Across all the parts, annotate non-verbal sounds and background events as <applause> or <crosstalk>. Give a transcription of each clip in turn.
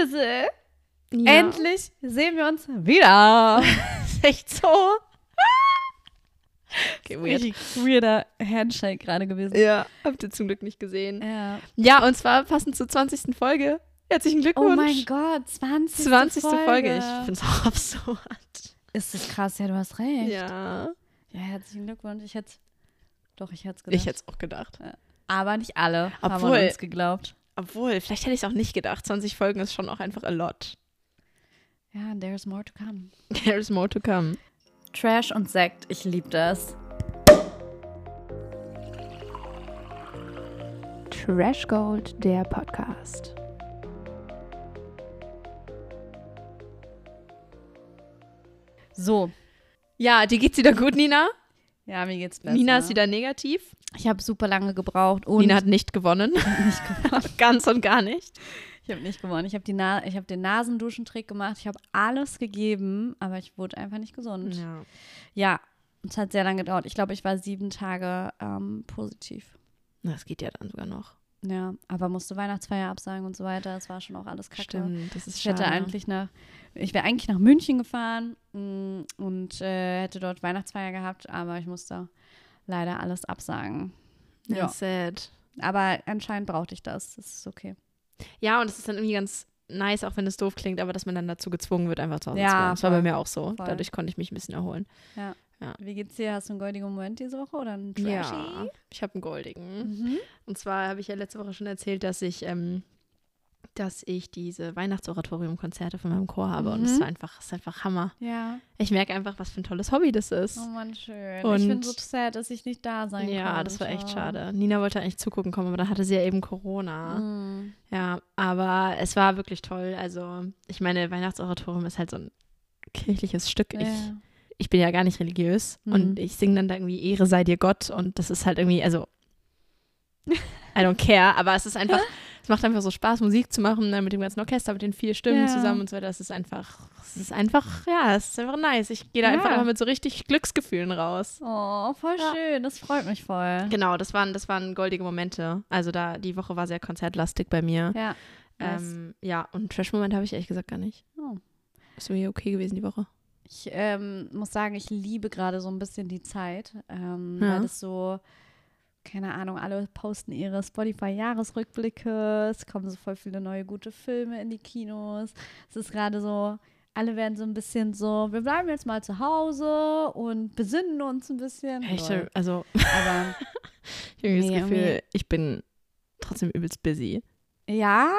Tizzle. Ja. Endlich sehen wir uns wieder. Ist <laughs> echt so. okay, weird. Weirder Handshake gerade gewesen. Ja, habt ihr zum Glück nicht gesehen. Ja. Ja, und zwar passend zur 20. Folge. Herzlichen Glückwunsch. Oh mein Gott, 20. 20. Folge. Folge. Ich finde es auch <laughs> absurd. Ist das krass? Ja, du hast recht. Ja. Ja, herzlichen Glückwunsch. Ich hätte Doch, ich hätte es gedacht. Ich hätte es auch gedacht. Aber nicht alle haben Obwohl- an uns geglaubt. Obwohl, vielleicht hätte ich es auch nicht gedacht. 20 Folgen ist schon auch einfach a lot. Ja, there's more to come. <laughs> There's more to come. Trash und Sekt, ich liebe das. Trash Gold, der Podcast. So. Ja, dir geht's wieder gut, Nina? Ja, mir geht's besser. Nina ist wieder negativ. Ich habe super lange gebraucht und Nina hat nicht gewonnen. nicht gewonnen. <laughs> Ganz und gar nicht. Ich habe nicht gewonnen. Ich habe Na hab den Nasenduschentrick gemacht. Ich habe alles gegeben, aber ich wurde einfach nicht gesund. Ja, Ja. es hat sehr lange gedauert. Ich glaube, ich war sieben Tage ähm, positiv. Das geht ja dann sogar noch. Ja, aber musste Weihnachtsfeier absagen und so weiter. Es war schon auch alles kacke. Stimmt, das ist Ich hätte schade. eigentlich nach, ich wäre eigentlich nach München gefahren mm, und äh, hätte dort Weihnachtsfeier gehabt, aber ich musste leider alles absagen. Ja. Ja. Sad. Aber anscheinend brauchte ich das. Das ist okay. Ja, und es ist dann irgendwie ganz nice, auch wenn es doof klingt, aber dass man dann dazu gezwungen wird, einfach zu Hause Ja, zu bleiben. Das war bei mir auch so. Voll. Dadurch konnte ich mich ein bisschen erholen. Wie geht's dir? Hast du einen goldigen Moment diese Woche oder einen Trashy? Ja, ich habe einen goldigen. Mhm. Und zwar habe ich ja letzte Woche schon erzählt, dass ich, ähm, dass ich diese Weihnachtsoratorium-Konzerte von meinem Chor habe. Und es Mhm. war einfach, ist einfach Hammer. Ja. Ich merke einfach, was für ein tolles Hobby das ist. Oh Mann, schön. Und- ich bin so sad, dass ich nicht da sein ja, konnte. das war echt schade. Nina wollte eigentlich zugucken kommen, aber dann hatte sie ja eben Corona. Mhm. Ja, aber es war wirklich toll. Also, ich meine, Weihnachtsoratorium ist halt so ein kirchliches Stück. Ich, Ja. ich bin ja gar nicht religiös Mhm. und ich singe dann da irgendwie Ehre sei dir Gott und das ist halt irgendwie, also <laughs> I don't care, aber es ist einfach, es macht einfach so Spaß, Musik zu machen ne, mit dem ganzen Orchester, mit den vier Stimmen Ja. zusammen und so weiter. Es ist einfach, es ist einfach, ja, es ist einfach nice. Ich gehe da Ja. einfach immer mit so richtig Glücksgefühlen raus. Oh, voll Ja. schön. Das freut mich voll. Genau, das waren, das waren goldige Momente. Also da, die Woche war sehr konzertlastig bei mir. Ja. Nice. Ähm, ja, und Trash-Moment habe ich ehrlich gesagt gar nicht. Oh. Ist mir okay gewesen die Woche. Ich ähm, muss sagen, ich liebe gerade so ein bisschen die Zeit, ähm, weil das so, keine Ahnung, alle posten ihre Spotify-Jahresrückblicke, es kommen so voll viele neue gute Filme in die Kinos. Es ist gerade so, alle werden so ein bisschen so, wir bleiben jetzt mal zu Hause und besinnen uns ein bisschen. Echt, Lol. also Aber <laughs> ich habe das Nee, Gefühl, irgendwie- ich bin trotzdem übelst busy. ja,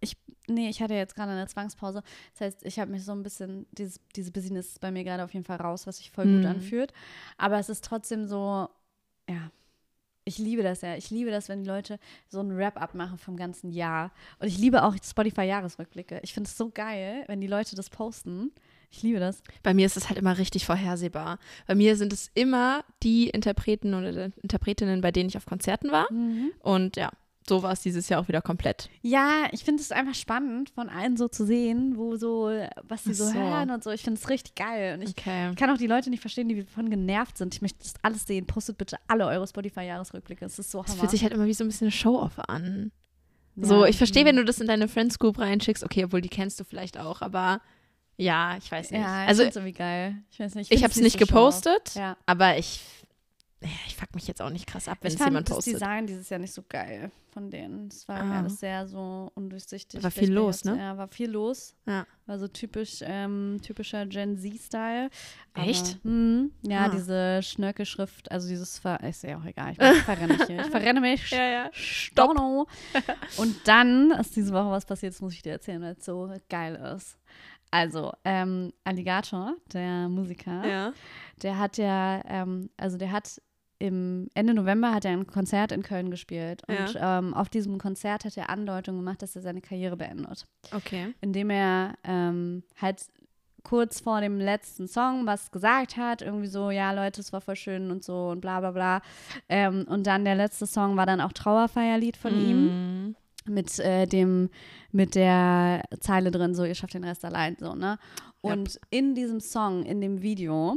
ich, nee, ich hatte jetzt gerade eine Zwangspause. Das heißt, ich habe mich so ein bisschen, dieses, diese Business ist bei mir gerade auf jeden Fall raus, was sich voll gut Mhm. anfühlt. Aber es ist trotzdem so, ja, ich liebe das ja. Ich liebe das, wenn die Leute so ein Wrap-up machen vom ganzen Jahr. Und ich liebe auch Spotify-Jahresrückblicke. Ich finde es so geil, wenn die Leute das posten. Ich liebe das. Bei mir ist es halt immer richtig vorhersehbar. Bei mir sind es immer die Interpreten oder Interpretinnen, bei denen ich auf Konzerten war. Und ja, so war es dieses Jahr auch wieder komplett. Ja, ich finde es einfach spannend, von allen so zu sehen, wo so, was sie so, so. hören und so. Ich finde es richtig geil. Und ich Okay. Ich kann auch die Leute nicht verstehen, die davon genervt sind. Ich möchte das alles sehen. Postet bitte alle eure Spotify-Jahresrückblicke. Es ist so Das hammer. fühlt sich halt immer wie so ein bisschen eine Show-Off an. Ja. So, ich verstehe, wenn du das in deine Friends Group reinschickst. Okay, obwohl die kennst du vielleicht auch, aber ja, ich weiß nicht. Ja, ich also irgendwie geil. Ich weiß nicht. ich find's habe es nicht so gepostet. Ja. aber ich, ich fuck mich jetzt auch nicht krass ab, wenn Ich es jemand das postet. Design dieses Jahr nicht so geil von denen. Es war Ah. alles sehr so undurchsichtig. War viel ich los, jetzt- ne? Ja, war viel los. Ja. War so typisch, ähm, typischer Gen Z-Style. Echt? Mhm. Ja, Ah. diese Schnörkelschrift, also dieses Ver ist ja auch egal. Ich verrenne mich hier. Ich verrenne mich. <laughs> ja. Storno. <laughs> Und dann ist diese Woche was passiert, das muss ich dir erzählen, weil es so geil ist. Also, ähm, Alligator, der Musiker, Ja. der hat ja, ähm, also der hat im Ende November hat er ein Konzert in Köln gespielt. Und ähm, auf diesem Konzert hat er Andeutung gemacht, dass er seine Karriere beendet. Okay. Indem er ähm, halt kurz vor dem letzten Song was gesagt hat, irgendwie so, ja Leute, es war voll schön und so und bla bla bla. Ähm, und dann der letzte Song war dann auch Trauerfeierlied von ihm Mhm. mit äh, dem mit der Zeile drin so ihr schafft den Rest allein so ne und in diesem Song in dem Video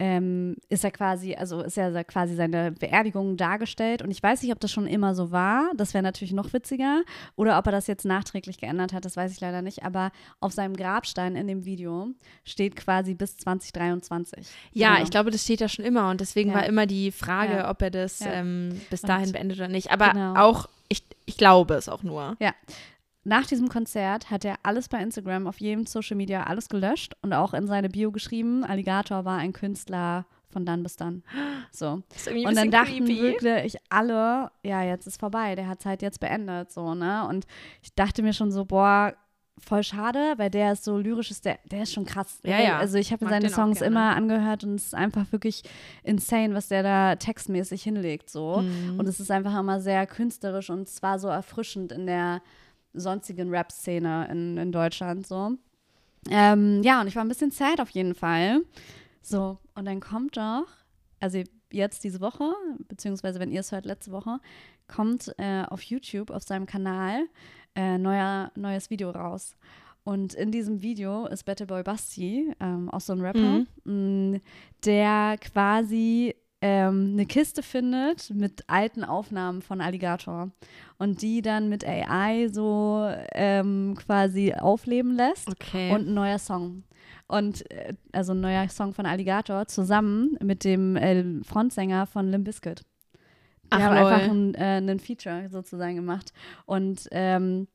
ähm, ist er quasi, also ist ja quasi seine Beerdigung dargestellt. Und ich weiß nicht, ob das schon immer so war. Das wäre natürlich noch witziger. Oder ob er das jetzt nachträglich geändert hat, das weiß ich leider nicht. Aber auf seinem Grabstein in dem Video steht quasi bis 2023. Ja, Genau. ich glaube, das steht da schon immer. Und deswegen Ja. war immer die Frage, Ja. ob er das Ja. ähm, bis Und- dahin beendet oder nicht. Aber Genau. auch, ich, ich glaube es auch nur. Nach diesem Konzert hat er alles bei Instagram, auf jedem Social Media, alles gelöscht und auch in seine Bio geschrieben, Alligator war ein Künstler von dann bis dann. So. Und dann dachten creepy. wirklich alle, ja, jetzt ist vorbei, der hat es halt jetzt beendet, so, ne? Und ich dachte mir schon so, boah, voll schade, weil der ist so lyrisch, ist der, der ist schon krass. Ja, ja. Also ich habe mir seine Songs immer angehört und es ist einfach wirklich insane, was der da textmäßig hinlegt, so. Mhm. Und es ist einfach immer sehr künstlerisch und zwar so erfrischend in der sonstigen Rap-Szene in, in Deutschland, so. Ähm, ja, und ich war ein bisschen sad auf jeden Fall. So, und dann kommt doch, also jetzt diese Woche, beziehungsweise wenn ihr es hört, letzte Woche, kommt äh, auf YouTube, auf seinem Kanal, äh, neuer, neues Video raus. Und in diesem Video ist Battle Boy Basti, ähm, auch so ein Rapper, mh, der quasi ähm, eine Kiste findet mit alten Aufnahmen von Alligator und die dann mit AI so ähm, quasi aufleben lässt Okay. und ein neuer Song. Und äh, also ein neuer Song von Alligator zusammen mit dem äh, Frontsänger von Limp Bizkit. Die Ach, haben lol. einfach ein, äh, einen Feature sozusagen gemacht. Und ähm,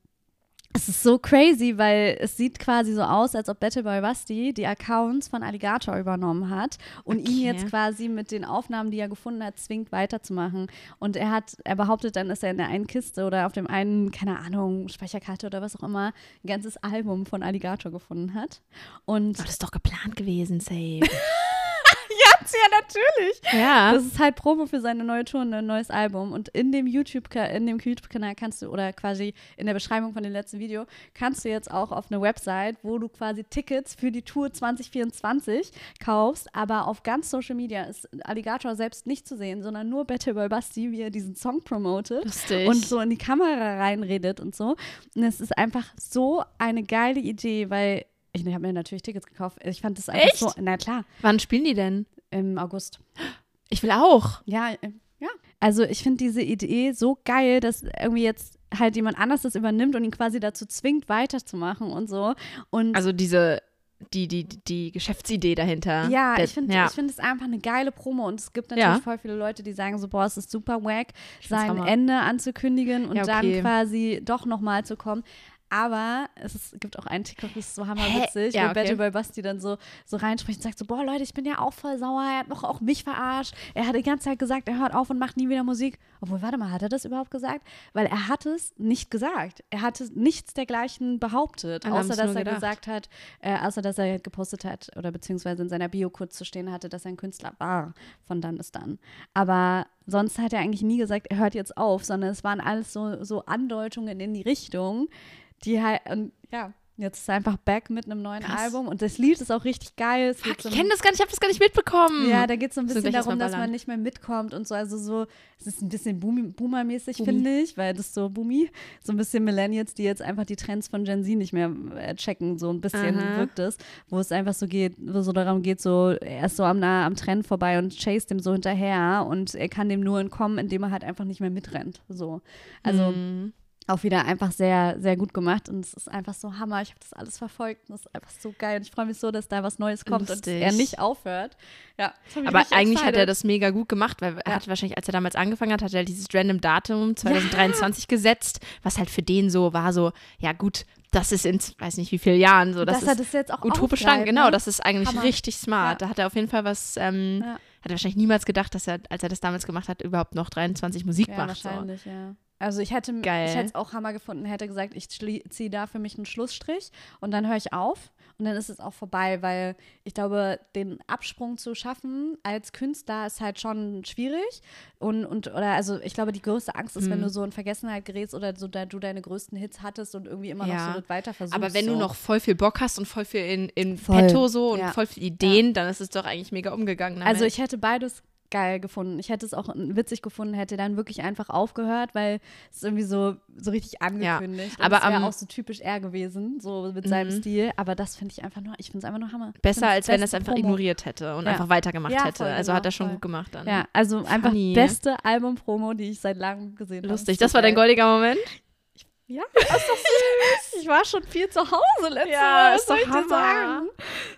es ist so crazy, weil es sieht quasi so aus, als ob Battleboy Basti die Accounts von Alligator übernommen hat und ihn Okay. jetzt quasi mit den Aufnahmen, die er gefunden hat, zwingt weiterzumachen. Und er hat, er behauptet dann, dass er in der einen Kiste oder auf dem einen, keine Ahnung, Speicherkarte oder was auch immer, ein ganzes Album von Alligator gefunden hat. Und Oh, das ist doch geplant gewesen, Safe. <laughs> ja, natürlich. ja. Das ist halt Promo für seine neue Tour, und ein neues Album. Und in dem YouTube, in dem YouTube-Kanal kannst du, oder quasi in der Beschreibung von dem letzten Video, kannst du jetzt auch auf eine Website, wo du quasi Tickets für die Tour 2024 kaufst. Aber auf ganz Social Media ist Alligator selbst nicht zu sehen, sondern nur Battle Boy Basti, wie er diesen Song promotet Lustig. und so in die Kamera reinredet und so. Und es ist einfach so eine geile Idee, weil ich habe mir natürlich Tickets gekauft. Ich fand das einfach Echt? so, na klar, Wann spielen die denn? Im August. Ich will auch. Ja, äh, ja. Also ich finde diese Idee so geil, dass irgendwie jetzt halt jemand anders das übernimmt und ihn quasi dazu zwingt, weiterzumachen und so. Und Also diese, die, die, die Geschäftsidee dahinter. ja, ich finde ja. ich find es einfach eine geile Promo und es gibt natürlich Ja. voll viele Leute, die sagen so, boah, es ist super wack, sein. Ende anzukündigen und Ja, okay. dann quasi doch nochmal zu kommen. Aber es ist, gibt auch einen TikTok, das ist so hammerwitzig, Ja, wo okay. Battle Boy Basti dann so, so reinspricht und sagt so, boah Leute, ich bin ja auch voll sauer, er hat noch auch mich verarscht. Er hat die ganze Zeit gesagt, er hört auf und macht nie wieder Musik. Obwohl, warte mal, hat er das überhaupt gesagt? Weil er hat es nicht gesagt. Er hatte nichts dergleichen behauptet, haben's außer dass er gedacht. gesagt hat, äh, außer dass er gepostet hat oder beziehungsweise in seiner Bio kurz zu stehen hatte, dass er ein Künstler war von dann bis dann. Aber sonst hat er eigentlich nie gesagt, er hört jetzt auf, sondern es waren alles so, so Andeutungen in die Richtung, die halt, und ja, jetzt ist er einfach back mit einem neuen Krass. Album und das Lied ist auch richtig geil. Es Fuck, so ich kenne das gar nicht, ich habe das gar nicht mitbekommen. ja, da geht es so ein bisschen darum, dass man nicht mehr mitkommt und so. Also so, es ist ein bisschen Boom- Boomer-mäßig, finde ich, weil das so Boomy, so ein bisschen Millennials, die jetzt einfach die Trends von Gen Z nicht mehr äh, checken, so ein bisschen Aha. wirkt es, wo es einfach so geht, wo so darum geht, so, er ist so am, nah am Trend vorbei und chase dem so hinterher und er kann dem nur entkommen, indem er halt einfach nicht mehr mitrennt. So. Also Mhm. Auch wieder einfach sehr, sehr gut gemacht und es ist einfach so Hammer. Ich habe das alles verfolgt und es ist einfach so geil und ich freue mich so, dass da was Neues kommt Lustig. und er nicht aufhört. Ja, Aber eigentlich hat er excited. das mega gut gemacht, weil er Ja. hat wahrscheinlich, als er damals angefangen hat, hat er dieses random Datum 2023 gesetzt, was halt für den so war, so, ja gut, das ist in, weiß nicht wie vielen Jahren so, das dass ist das jetzt auch utopisch lang, genau, ne? das ist eigentlich Hammer. richtig smart. Ja. Da hat er auf jeden Fall was, ähm, Ja. hat er wahrscheinlich niemals gedacht, dass er, als er das damals gemacht hat, überhaupt noch 23 Musik Ja, macht. So. wahrscheinlich, ja. Also ich hätte Geil. ich hätte es auch Hammer gefunden, hätte gesagt, ich ziehe da für mich einen Schlussstrich und dann höre ich auf und dann ist es auch vorbei, weil ich glaube, den Absprung zu schaffen als Künstler ist halt schon schwierig und, und oder also ich glaube, die größte Angst ist, wenn Mhm. du so in Vergessenheit gerätst oder so da du deine größten Hits hattest und irgendwie immer noch Ja. so das weiter versuchst. Aber wenn so. du noch voll viel Bock hast und voll viel in, in Voll, petto so und ja. voll viel Ideen, dann ist es doch eigentlich mega umgegangen. Damit. Also ich hätte beides geil gefunden. Ich hätte es auch witzig gefunden, hätte dann wirklich einfach aufgehört, weil es ist irgendwie so, so richtig angekündigt. Ja, aber das wäre am- auch so typisch er gewesen, so mit seinem Mhm. Stil. Aber das finde ich einfach nur, ich finde es einfach nur Hammer. Besser, als wenn er es einfach Promo. ignoriert hätte und Ja. einfach weitergemacht Ja, hätte. voll, Also genau, hat er schon voll. gut gemacht dann. Ja, also einfach Funny. beste Album-Promo, die ich seit langem gesehen habe. Lustig. Das war dein goldiger Moment? Ja, ist doch süß. Ich war schon viel zu Hause letztes Ja, Mal. ist doch Hammer. sagen?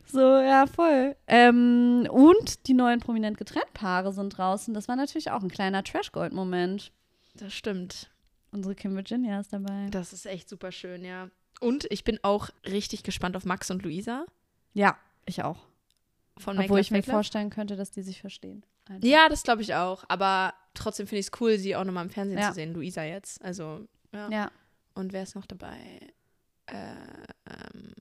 So, ja, voll. Ähm, und die neuen prominent getrennt Paare sind draußen. Das war natürlich auch ein kleiner Trash-Gold-Moment. Das stimmt. Unsere Kim Virginia ist dabei. Das ist echt super schön, ja. Und ich bin auch richtig gespannt auf Max und Luisa Ja, ich auch. von Obwohl ich mir vorstellen könnte, dass die sich verstehen. Einfach. Ja, das glaube ich auch. Aber trotzdem finde ich es cool, sie auch nochmal im Fernsehen Ja. zu sehen. Luisa jetzt. Also, ja. Ja. Und wer ist noch dabei? Äh, ähm,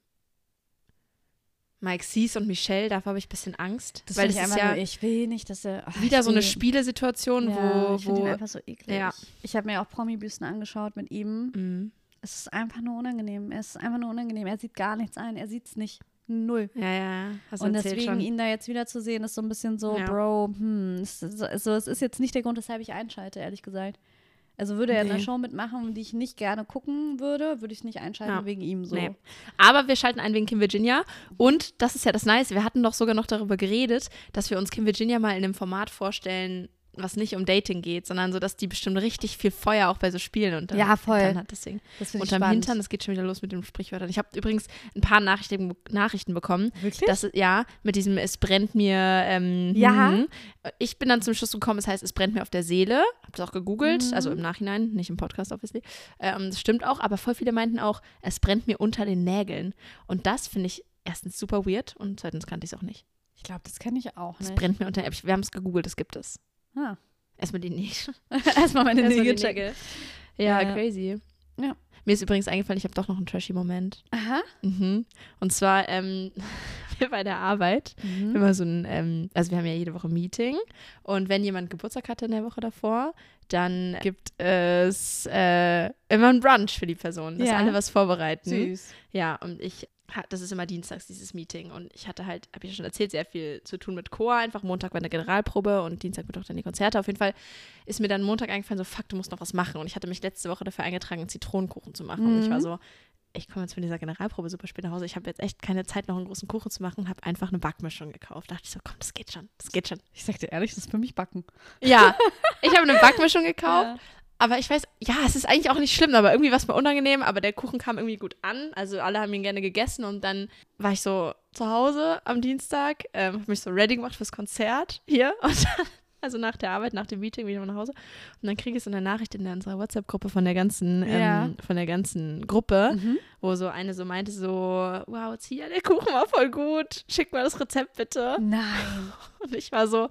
Mike Cees und Michelle, davor habe ich ein bisschen Angst. Das weil das ich ist einfach ja nur, ich will nicht, dass er. ach, wieder so eine Spielesituation, ja, wo. ich finde ihn einfach so eklig. Ja. Ich habe mir auch Promi-Büsten angeschaut mit ihm. Mhm. Es ist einfach nur unangenehm. Es ist einfach nur unangenehm. Er sieht gar nichts ein. Er sieht es nicht. Null. Ja, ja. Hast du Und deswegen schon. ihn da jetzt wieder zu sehen, ist so ein bisschen so, Ja. Bro, hm, so- also, es ist jetzt nicht der Grund, weshalb ich einschalte, ehrlich gesagt. Also würde er in einer Nee. Show mitmachen, die ich nicht gerne gucken würde, würde ich nicht einschalten Ja. wegen ihm so. Nee. Aber wir schalten ein wegen Kim Virginia. Und das ist ja das Nice. Wir hatten doch sogar noch darüber geredet, dass wir uns Kim Virginia mal in einem Format vorstellen, was nicht um Dating geht, sondern so, dass die bestimmt richtig viel Feuer auch bei so Spielen und Ja, voll. Dann hat. Deswegen. Das Unterm spannend. Hintern, das geht schon wieder los mit den Sprichwörtern. Ich habe übrigens ein paar Nachrichten, Nachrichten bekommen. Wirklich? Das, ja, mit diesem Es brennt mir. Ähm, Ja. hm. Ich bin dann zum Schluss gekommen, es heißt, es brennt mir auf der Seele. Hab das auch gegoogelt, Mhm. also im Nachhinein, nicht im Podcast, obviously. Ähm, das stimmt auch, aber voll viele meinten auch, es brennt mir unter den Nägeln. Und das finde ich erstens super weird und zweitens kannte ich es auch nicht. ich glaube, das kenne ich auch Es brennt mir unter den Nägeln. Wir haben es gegoogelt, es gibt es. Ah. Erstmal die Nägel. <laughs> Erstmal meine Erstmal die checken. Ja, Ja. crazy. Ja. Mir ist übrigens eingefallen, ich habe doch noch einen trashy Moment. Aha. Mhm. Und zwar ähm, <laughs> wir bei der Arbeit Mhm. immer so ein, ähm, also wir haben ja jede Woche ein Meeting und wenn jemand Geburtstag hatte in der Woche davor, dann gibt es äh, immer ein Brunch für die Person, dass Ja. alle was vorbereiten. Süß. Ja, und ich, das ist immer dienstags, dieses Meeting. Und ich hatte halt, habe ich ja schon erzählt, sehr viel zu tun mit Chor. Einfach Montag war eine Generalprobe und Dienstag wird auch dann die Konzerte. Auf jeden Fall ist mir dann Montag eingefallen, so, fuck, du musst noch was machen. Und ich hatte mich letzte Woche dafür eingetragen, einen Zitronenkuchen zu machen. Und ich war Mhm. so, ich komme jetzt von dieser Generalprobe super spät nach Hause. Ich habe jetzt echt keine Zeit, noch einen großen Kuchen zu machen. Habe einfach eine Backmischung gekauft. Dachte ich so, komm, das geht schon, das geht schon. Ich sag dir ehrlich, das ist für mich Backen. Ja, <laughs> ich habe eine Backmischung gekauft. Ja. Aber ich weiß, ja, es ist eigentlich auch nicht schlimm, aber irgendwie war es mir unangenehm. Aber der Kuchen kam irgendwie gut an. Also alle haben ihn gerne gegessen und dann war ich so zu Hause am Dienstag, ähm, habe mich so ready gemacht fürs Konzert hier <laughs> und dann, also nach der Arbeit, nach dem Meeting wieder nach Hause. Und dann kriege ich so eine Nachricht in unserer WhatsApp-Gruppe von der ganzen, Ja. ähm, von der ganzen Gruppe, Mhm. wo so eine so meinte so, wow, Zia, der Kuchen war voll gut. Schick mal das Rezept bitte. Nein. <laughs> Und ich war so,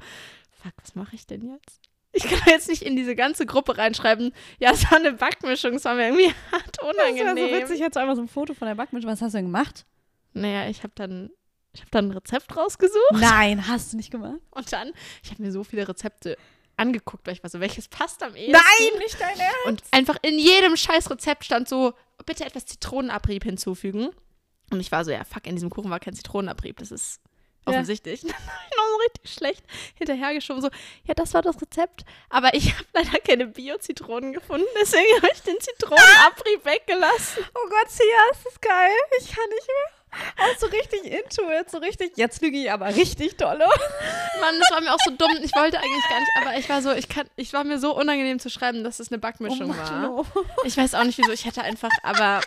fuck, was mache ich denn jetzt? Ich kann jetzt nicht in diese ganze Gruppe reinschreiben, ja, es war eine Backmischung, es war mir irgendwie <laughs> hart Das wäre unangenehm. so witzig, jetzt einfach so ein Foto von der Backmischung. Was hast du denn gemacht? Naja, ich habe dann, ich habe dann ein Rezept rausgesucht Nein, hast du nicht gemacht. und dann, ich habe mir so viele Rezepte angeguckt, weil ich war so, welches passt am ehesten? nicht dein Ernst. Und einfach in jedem scheiß Rezept stand so, bitte etwas Zitronenabrieb hinzufügen. Und ich war so, ja, fuck, in diesem Kuchen war kein Zitronenabrieb, das ist Ja. offensichtlich. Dann <laughs> habe ich noch so richtig schlecht hinterhergeschoben, so, ja, das war das Rezept, aber ich habe leider keine Bio-Zitronen gefunden, deswegen habe ich den Zitronenabrieb <laughs> weggelassen. Oh Gott, Sia, ist das geil. Ich kann nicht mehr. Auch so richtig into it, so richtig. Jetzt lüge ich aber richtig dolle. <laughs> Mann, das war mir auch so dumm, ich wollte eigentlich gar nicht, aber ich war so, ich kann, ich war mir so unangenehm zu schreiben, dass es eine Backmischung Oh war. no. Ich weiß auch nicht, wieso, ich hätte einfach, aber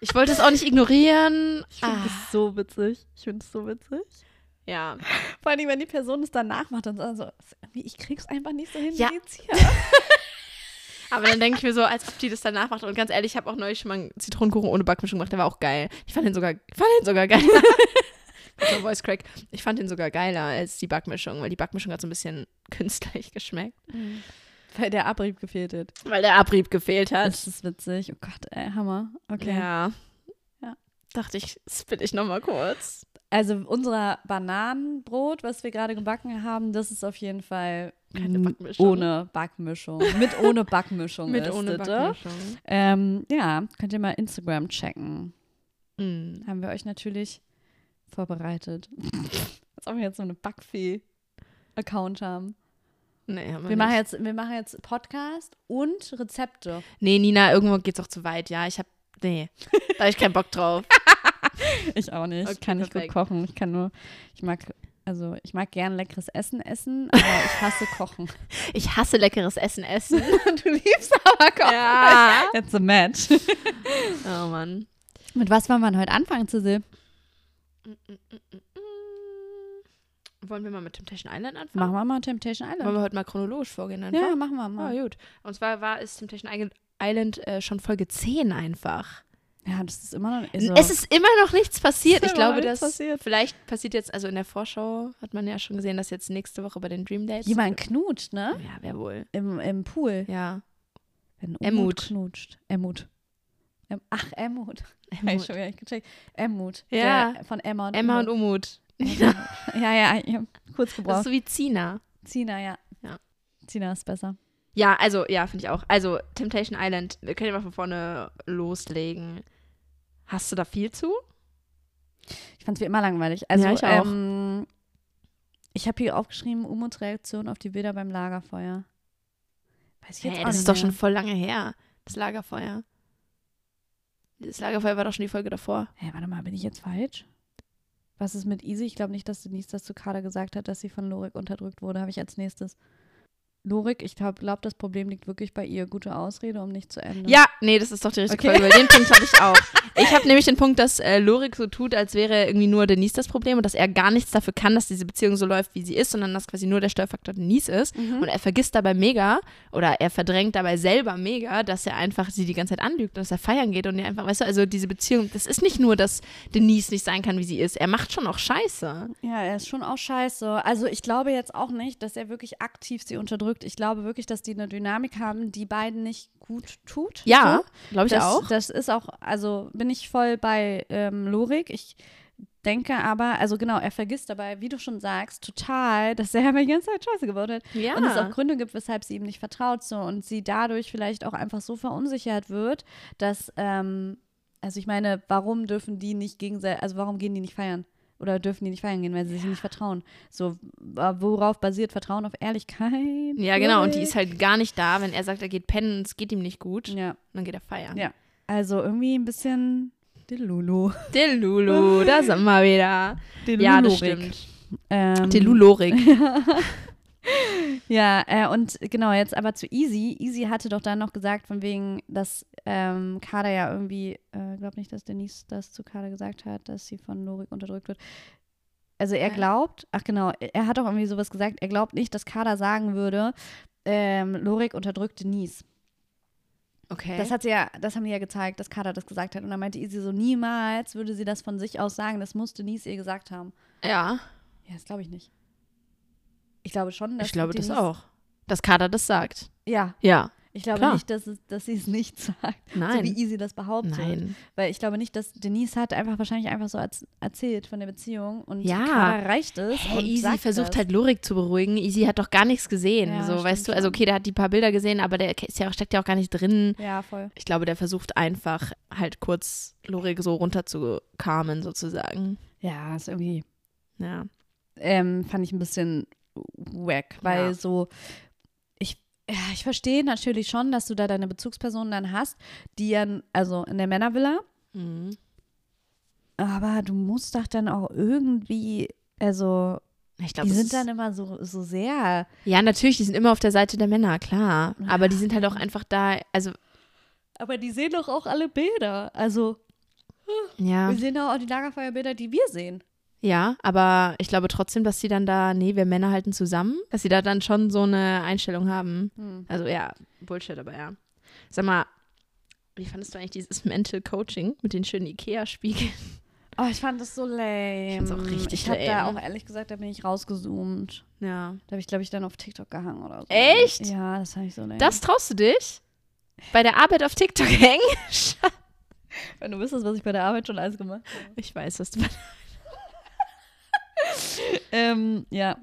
ich wollte es auch nicht ignorieren. Ich finde Ah, das so witzig. Ich finde es so witzig. ja. Vor allem, wenn die Person es danach macht und so, also, ich krieg's einfach nicht so hin Ja. wie jetzt hier. <laughs> Aber dann denke ich mir so, als ob die das danach macht. Und ganz ehrlich, ich habe auch neulich schon mal einen Zitronenkuchen ohne Backmischung gemacht. Der war auch geil. Ich fand den sogar, fand den sogar geiler. <laughs> Guter Voice Crack. Ich fand den sogar geiler als die Backmischung, weil die Backmischung hat so ein bisschen künstlich <laughs> geschmeckt. Weil der Abrieb gefehlt hat. Weil der Abrieb gefehlt hat. Das ist witzig. Oh Gott, ey, Hammer. Okay. Ja. Ja. Dachte ich, spill ich nochmal kurz. Also unser Bananenbrot, was wir gerade gebacken haben, das ist auf jeden Fall Keine Backmischung. ohne Backmischung. Mit ohne Backmischung <laughs> Mit ohne. Backmischung. Ähm, ja, könnt ihr mal Instagram checken. Mm. Haben wir euch natürlich vorbereitet. <laughs> Als ob wir jetzt so eine Backfee Account haben. Nee, haben wir, Wir machen, jetzt, wir machen jetzt Podcast und Rezepte. Nee, Nina, irgendwo geht's auch zu weit, ja. Ich hab. Nee. Da hab ich keinen Bock drauf. <laughs> Ich auch nicht. Okay, ich kann nicht gut kochen. Ich kann nur, ich mag, also ich mag gern leckeres Essen essen, aber ich hasse Kochen. <laughs> Ich hasse leckeres Essen essen. <laughs> du liebst aber Kochen. ja. It's a match. Oh Mann. Mit was wollen wir heute anfangen, Cecil? Wollen wir mal mit Temptation Island anfangen? Machen wir mal Temptation Wollen Island. wir heute mal chronologisch vorgehen einfach? Ja, machen wir Ah, mal. gut. Und zwar war es Temptation Island- äh, schon Folge 10 einfach. Ja, das ist immer noch. Also, Es ist immer noch nichts passiert. Ich glaube, dass passiert. vielleicht passiert jetzt, also in der Vorschau hat man ja schon gesehen, dass jetzt nächste Woche bei den Dream Dates. jemand knutscht, ne? Ja, wer wohl. Im, Im Pool. Ja. Wenn Umut Emmut. knutscht. Emmut. Em- Ach, Emmut. <laughs> Hab ich schon wieder nicht gecheckt. Emmut. Ja. Der, von Emma und Emma und Umut. Ja, ja, ich hab kurz Das ist gebraucht. so wie Zina. Zina, ja. Ja. Zina ist besser. Ja, also, ja, finde ich auch. Also, Temptation Island, wir können ja mal von vorne loslegen. Hast du da viel zu? Ich fand es wie immer langweilig. Also, Ja, ich auch. Ähm, ich habe hier aufgeschrieben, Umuts Reaktion auf die Bilder beim Lagerfeuer. Weiß ich jetzt Hey, auch das ist doch schon voll lange her. Das Lagerfeuer. Das Lagerfeuer war doch schon die Folge davor. Hä, warte mal, bin ich jetzt falsch? Was ist mit Easy? Ich glaube nicht, dass Denise das zu Kader gesagt hat, dass sie von Lorik unterdrückt wurde. Habe ich als nächstes. Lorik, ich glaube, glaub, das Problem liegt wirklich bei ihr. Gute Ausrede, um nicht zu ändern. Ja, nee, das ist doch die richtige Okay. Folge. Den Punkt habe ich auch. <laughs> Ich habe nämlich den Punkt, dass äh, Lorik so tut, als wäre irgendwie nur Denise das Problem und dass er gar nichts dafür kann, dass diese Beziehung so läuft, wie sie ist, sondern dass quasi nur der Störfaktor Denise ist. Mhm. Und er vergisst dabei mega oder er verdrängt dabei selber mega, dass er einfach sie die ganze Zeit anlügt, dass er feiern geht und ihr einfach, weißt du, also diese Beziehung, das ist nicht nur, dass Denise nicht sein kann, wie sie ist. Er macht schon auch Scheiße. Ja, er ist schon auch scheiße. Also ich glaube jetzt auch nicht, dass er wirklich aktiv sie unterdrückt. Ich glaube wirklich, dass die eine Dynamik haben, die beiden nicht gut tut. Ja, So. glaube ich das, auch. Das ist auch, also bin ich voll bei ähm, Lorik. Ich denke aber, also genau, er vergisst dabei, wie du schon sagst, total, dass er <laughs> die ganze Zeit Scheiße gebaut hat. Ja. Und es auch Gründe gibt, weshalb sie ihm nicht vertraut so und sie dadurch vielleicht auch einfach so verunsichert wird, dass, ähm, also ich meine, warum dürfen die nicht gegenseitig, also warum gehen die nicht feiern? Oder dürfen die nicht feiern gehen, weil sie sich nicht vertrauen? So, worauf basiert Vertrauen auf Ehrlichkeit? ja, genau. Und die ist halt gar nicht da, wenn er sagt, er geht pennen und es geht ihm nicht gut. Ja, Dann geht er feiern. ja. Also irgendwie ein bisschen Lulu. Der Lulu, da <laughs> sind wir wieder. Ja, das stimmt. Ähm, Der Lulorik. <laughs> Ja, äh, und genau, jetzt aber zu Easy. Easy hatte doch dann noch gesagt, von wegen, dass ähm, Kader ja irgendwie, äh, glaub nicht, dass Denise das zu Kader gesagt hat, dass sie von Lorik unterdrückt wird. Also er glaubt, ach genau, er hat auch irgendwie sowas gesagt, er glaubt nicht, dass Kader sagen würde, ähm, Lorik unterdrückt Denise. Okay. Das hat sie ja, das haben die ja gezeigt, dass Kader das gesagt hat. Und dann meinte Easy so, niemals würde sie das von sich aus sagen, das muss Denise ihr gesagt haben. ja, Ja, das glaube ich nicht. Ich glaube schon, dass ich glaube das auch. Dass Kader das sagt. Ja, Ja. Ich glaube Klar. nicht, dass, es, dass sie es nicht <laughs> sagt, so Nein. wie Easy das behauptet. Nein. Weil ich glaube nicht, dass Denise hat einfach wahrscheinlich einfach so erz- erzählt von der Beziehung und Ja. Kader reicht es. Hey, und Easy versucht das. halt Lorik zu beruhigen. Easy hat doch gar nichts gesehen. Ja, so, weißt du, also okay, der hat die paar Bilder gesehen, aber der ja, steckt ja auch gar nicht drin. Ja, voll. Ich glaube, der versucht einfach halt kurz Lorik so runterzukamen, sozusagen. Ja, ist irgendwie, Ja. ähm, fand ich ein bisschen wack, weil Ja. so, ich, ja, ich verstehe natürlich schon, dass du da deine Bezugspersonen dann hast, die ja, also in der Männervilla, Mhm. aber du musst doch dann auch irgendwie, also, Ich glaube, die sind dann immer so, so sehr, Ja, natürlich, die sind immer auf der Seite der Männer, klar. Aber die sind halt auch einfach da, also, aber die sehen doch auch alle Bilder, also ja. Wir sehen doch auch die Lagerfeuerbilder, die wir sehen. Ja, aber ich glaube trotzdem, dass sie dann da, nee, wir Männer halten zusammen, dass sie da dann schon so eine Einstellung haben. Also ja, Bullshit, aber ja. Sag mal, wie fandest du eigentlich dieses <laughs> Mental Coaching mit den schönen Ikea-Spiegeln? Oh, ich fand das so lame. fand's auch richtig Ich habe da lame. auch ehrlich gesagt, da bin ich rausgezoomt. Ja. Da habe ich, glaube ich, dann auf TikTok gehangen oder so. Echt? Ja, das fand ich so lame. Das traust du dich? Bei der Arbeit auf TikTok <laughs> hängen? <laughs> Wenn du wüsstest, was ich bei der Arbeit schon alles gemacht habe. Ich weiß, was du Ähm, ja.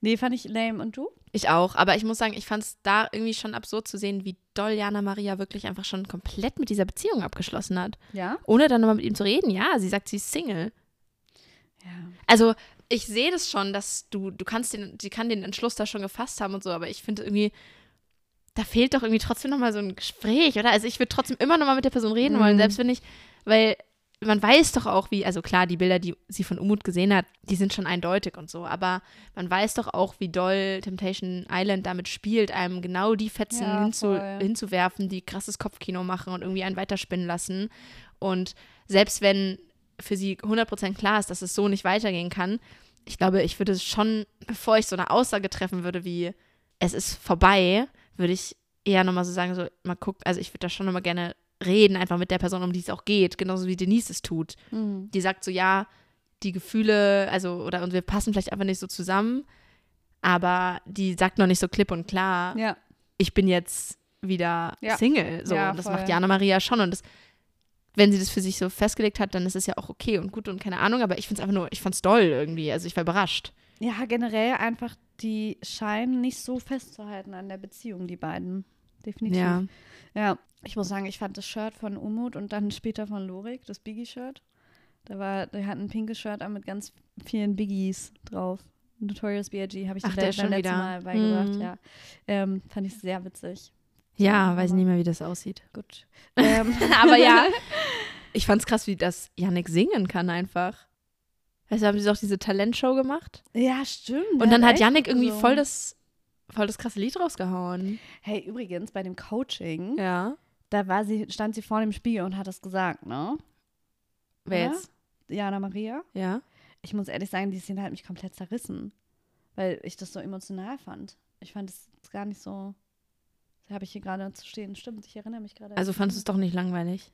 Nee, fand ich lame. Und du? Ich auch, aber ich muss sagen, ich fand es da irgendwie schon absurd zu sehen, wie doll Jana Maria wirklich einfach schon komplett mit dieser Beziehung abgeschlossen hat. Ja. Ohne dann nochmal mit ihm zu reden. Ja, sie sagt, sie ist Single. Ja. Also, ich sehe das schon, dass du, du kannst den, sie kann den Entschluss da schon gefasst haben und so, aber ich finde irgendwie, da fehlt doch irgendwie trotzdem nochmal so ein Gespräch, oder? Also ich würde trotzdem immer nochmal mit der Person reden wollen, Mhm. selbst wenn ich, weil man weiß doch auch, wie, also klar, die Bilder, die sie von Umut gesehen hat, die sind schon eindeutig und so, aber man weiß doch auch, wie doll Temptation Island damit spielt, einem genau die Fetzen Ja, hinzu, hinzuwerfen, die krasses Kopfkino machen und irgendwie einen weiterspinnen lassen. Und selbst wenn für sie 100% klar ist, dass es so nicht weitergehen kann, ich glaube, ich würde schon, bevor ich so eine Aussage treffen würde, wie es ist vorbei, würde ich eher nochmal so sagen, so mal gucken, also ich würde da schon nochmal gerne reden, einfach mit der Person, um die es auch geht, genauso wie Denise es tut. Mhm. Die sagt so, ja, die Gefühle, also, oder und wir passen vielleicht einfach nicht so zusammen, aber die sagt noch nicht so klipp und klar, Ja. ich bin jetzt wieder Ja. Single. So, Ja, und das voll. macht Jana Maria schon. Und das, wenn sie das für sich so festgelegt hat, dann ist es ja auch okay und gut und keine Ahnung, aber ich finde es einfach nur, ich fand's doll irgendwie. Also ich war überrascht. Ja, generell einfach, die scheinen nicht so festzuhalten an der Beziehung, die beiden. Definitiv. Ja. Ja, ich muss sagen, ich fand das Shirt von Umut und dann später von Lorik, das Biggie-Shirt. Da war, der hat ein pinkes Shirt an mit ganz vielen Biggies drauf. Notorious B.I.G. habe ich Ach, dir der schon wieder. Mal beigebracht, Mhm. ja. Ähm, fand ich sehr witzig. Ja, weiß ich nicht mehr, wie das aussieht. Gut. Ähm, <laughs> aber ja, <laughs> ich fand's krass, wie das Yannick singen kann einfach. Weißt du, haben sie doch diese Talentshow gemacht? ja, stimmt. Und dann hat Yannick irgendwie so- voll das, voll das krasse Lied rausgehauen. Hey, übrigens, bei dem Coaching, Ja. Da war sie, stand sie vor dem Spiegel und hat das gesagt, ne? Wer Oder? jetzt? Jana Maria. Ja. Ich muss ehrlich sagen, die Szene hat mich komplett zerrissen, weil ich das so emotional fand. Ich fand es gar nicht so. Habe ich hier gerade zu stehen. Stimmt, ich erinnere mich gerade. Also fandest du es doch nicht langweilig?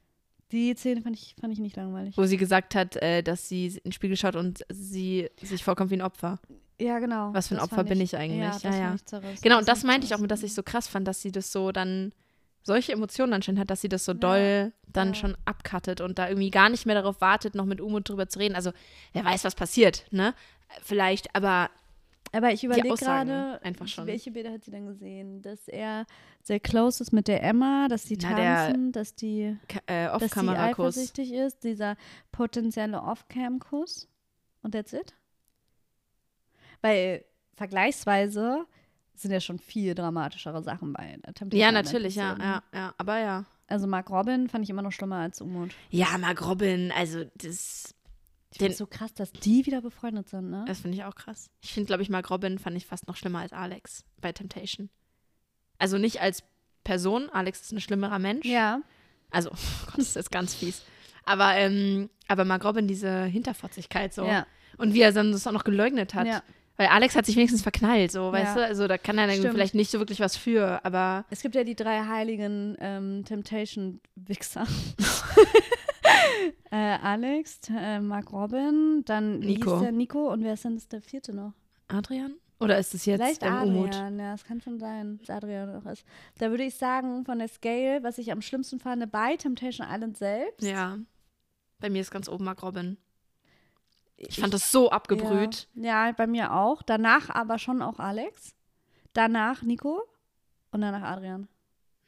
Die Szene fand ich, fand ich nicht langweilig. Wo sie gesagt hat, äh, dass sie in den Spiegel schaut und sie sich vorkommt wie ein Opfer. Ja, genau. Was für ein das Opfer bin ich eigentlich? Ja, Ja, ja. Genau, und das meinte ich auch mit, dass ich so krass fand, dass sie das so dann, solche Emotionen anscheinend hat, dass sie das so Ja. doll dann Ja. schon abcuttet und da irgendwie gar nicht mehr darauf wartet, noch mit Umut drüber zu reden. Also, wer weiß, was passiert, ne? Vielleicht, aber Aber ich überlege gerade, einfach schon. welche Bilder hat sie denn gesehen? Dass er sehr close ist mit der Emma, dass die Na, der tanzen, dass die, äh, dass sie eifersüchtig ist, dieser potenzielle Off-Cam-Kuss. Und that's it? Weil vergleichsweise sind ja schon viel dramatischere Sachen bei Temptation Ja, natürlich, ja, ne? ja, ja, aber ja. Also Mark Robin fand ich immer noch schlimmer als Umut. Ja, Mark Robin, also das, Ich finde so krass, dass die wieder befreundet sind, ne? das finde ich auch krass. Ich finde, glaube ich, Mark Robin fand ich fast noch schlimmer als Alex bei Temptation. Also nicht als Person, Alex ist ein schlimmerer Mensch. Ja. Also, <laughs> oh Gott, das ist ganz fies. Aber, ähm, aber Mark Robin, diese Hinterfotzigkeit so. Ja. Und wie er dann das auch noch geleugnet hat. ja. Weil Alex hat sich wenigstens verknallt, so, weißt Ja. du? Also da kann er dann Stimmt. vielleicht nicht so wirklich was für, aber Es gibt ja die drei heiligen ähm, Temptation-Wichser. <laughs> äh, Alex, äh, Mark Robin, dann Nico. der Nico und wer ist denn das der vierte noch? Adrian? Oder ist es jetzt Vielleicht ähm, Umut? Adrian, ja, es kann schon sein, dass Adrian noch ist. Da würde ich sagen, von der Scale, was ich am schlimmsten fand, bei Temptation Island selbst. Ja. Bei mir ist ganz oben Mark Robin. Ich fand das so abgebrüht. Ja, ja, bei mir auch. Danach aber schon auch Alex. Danach Nico und danach Adrian.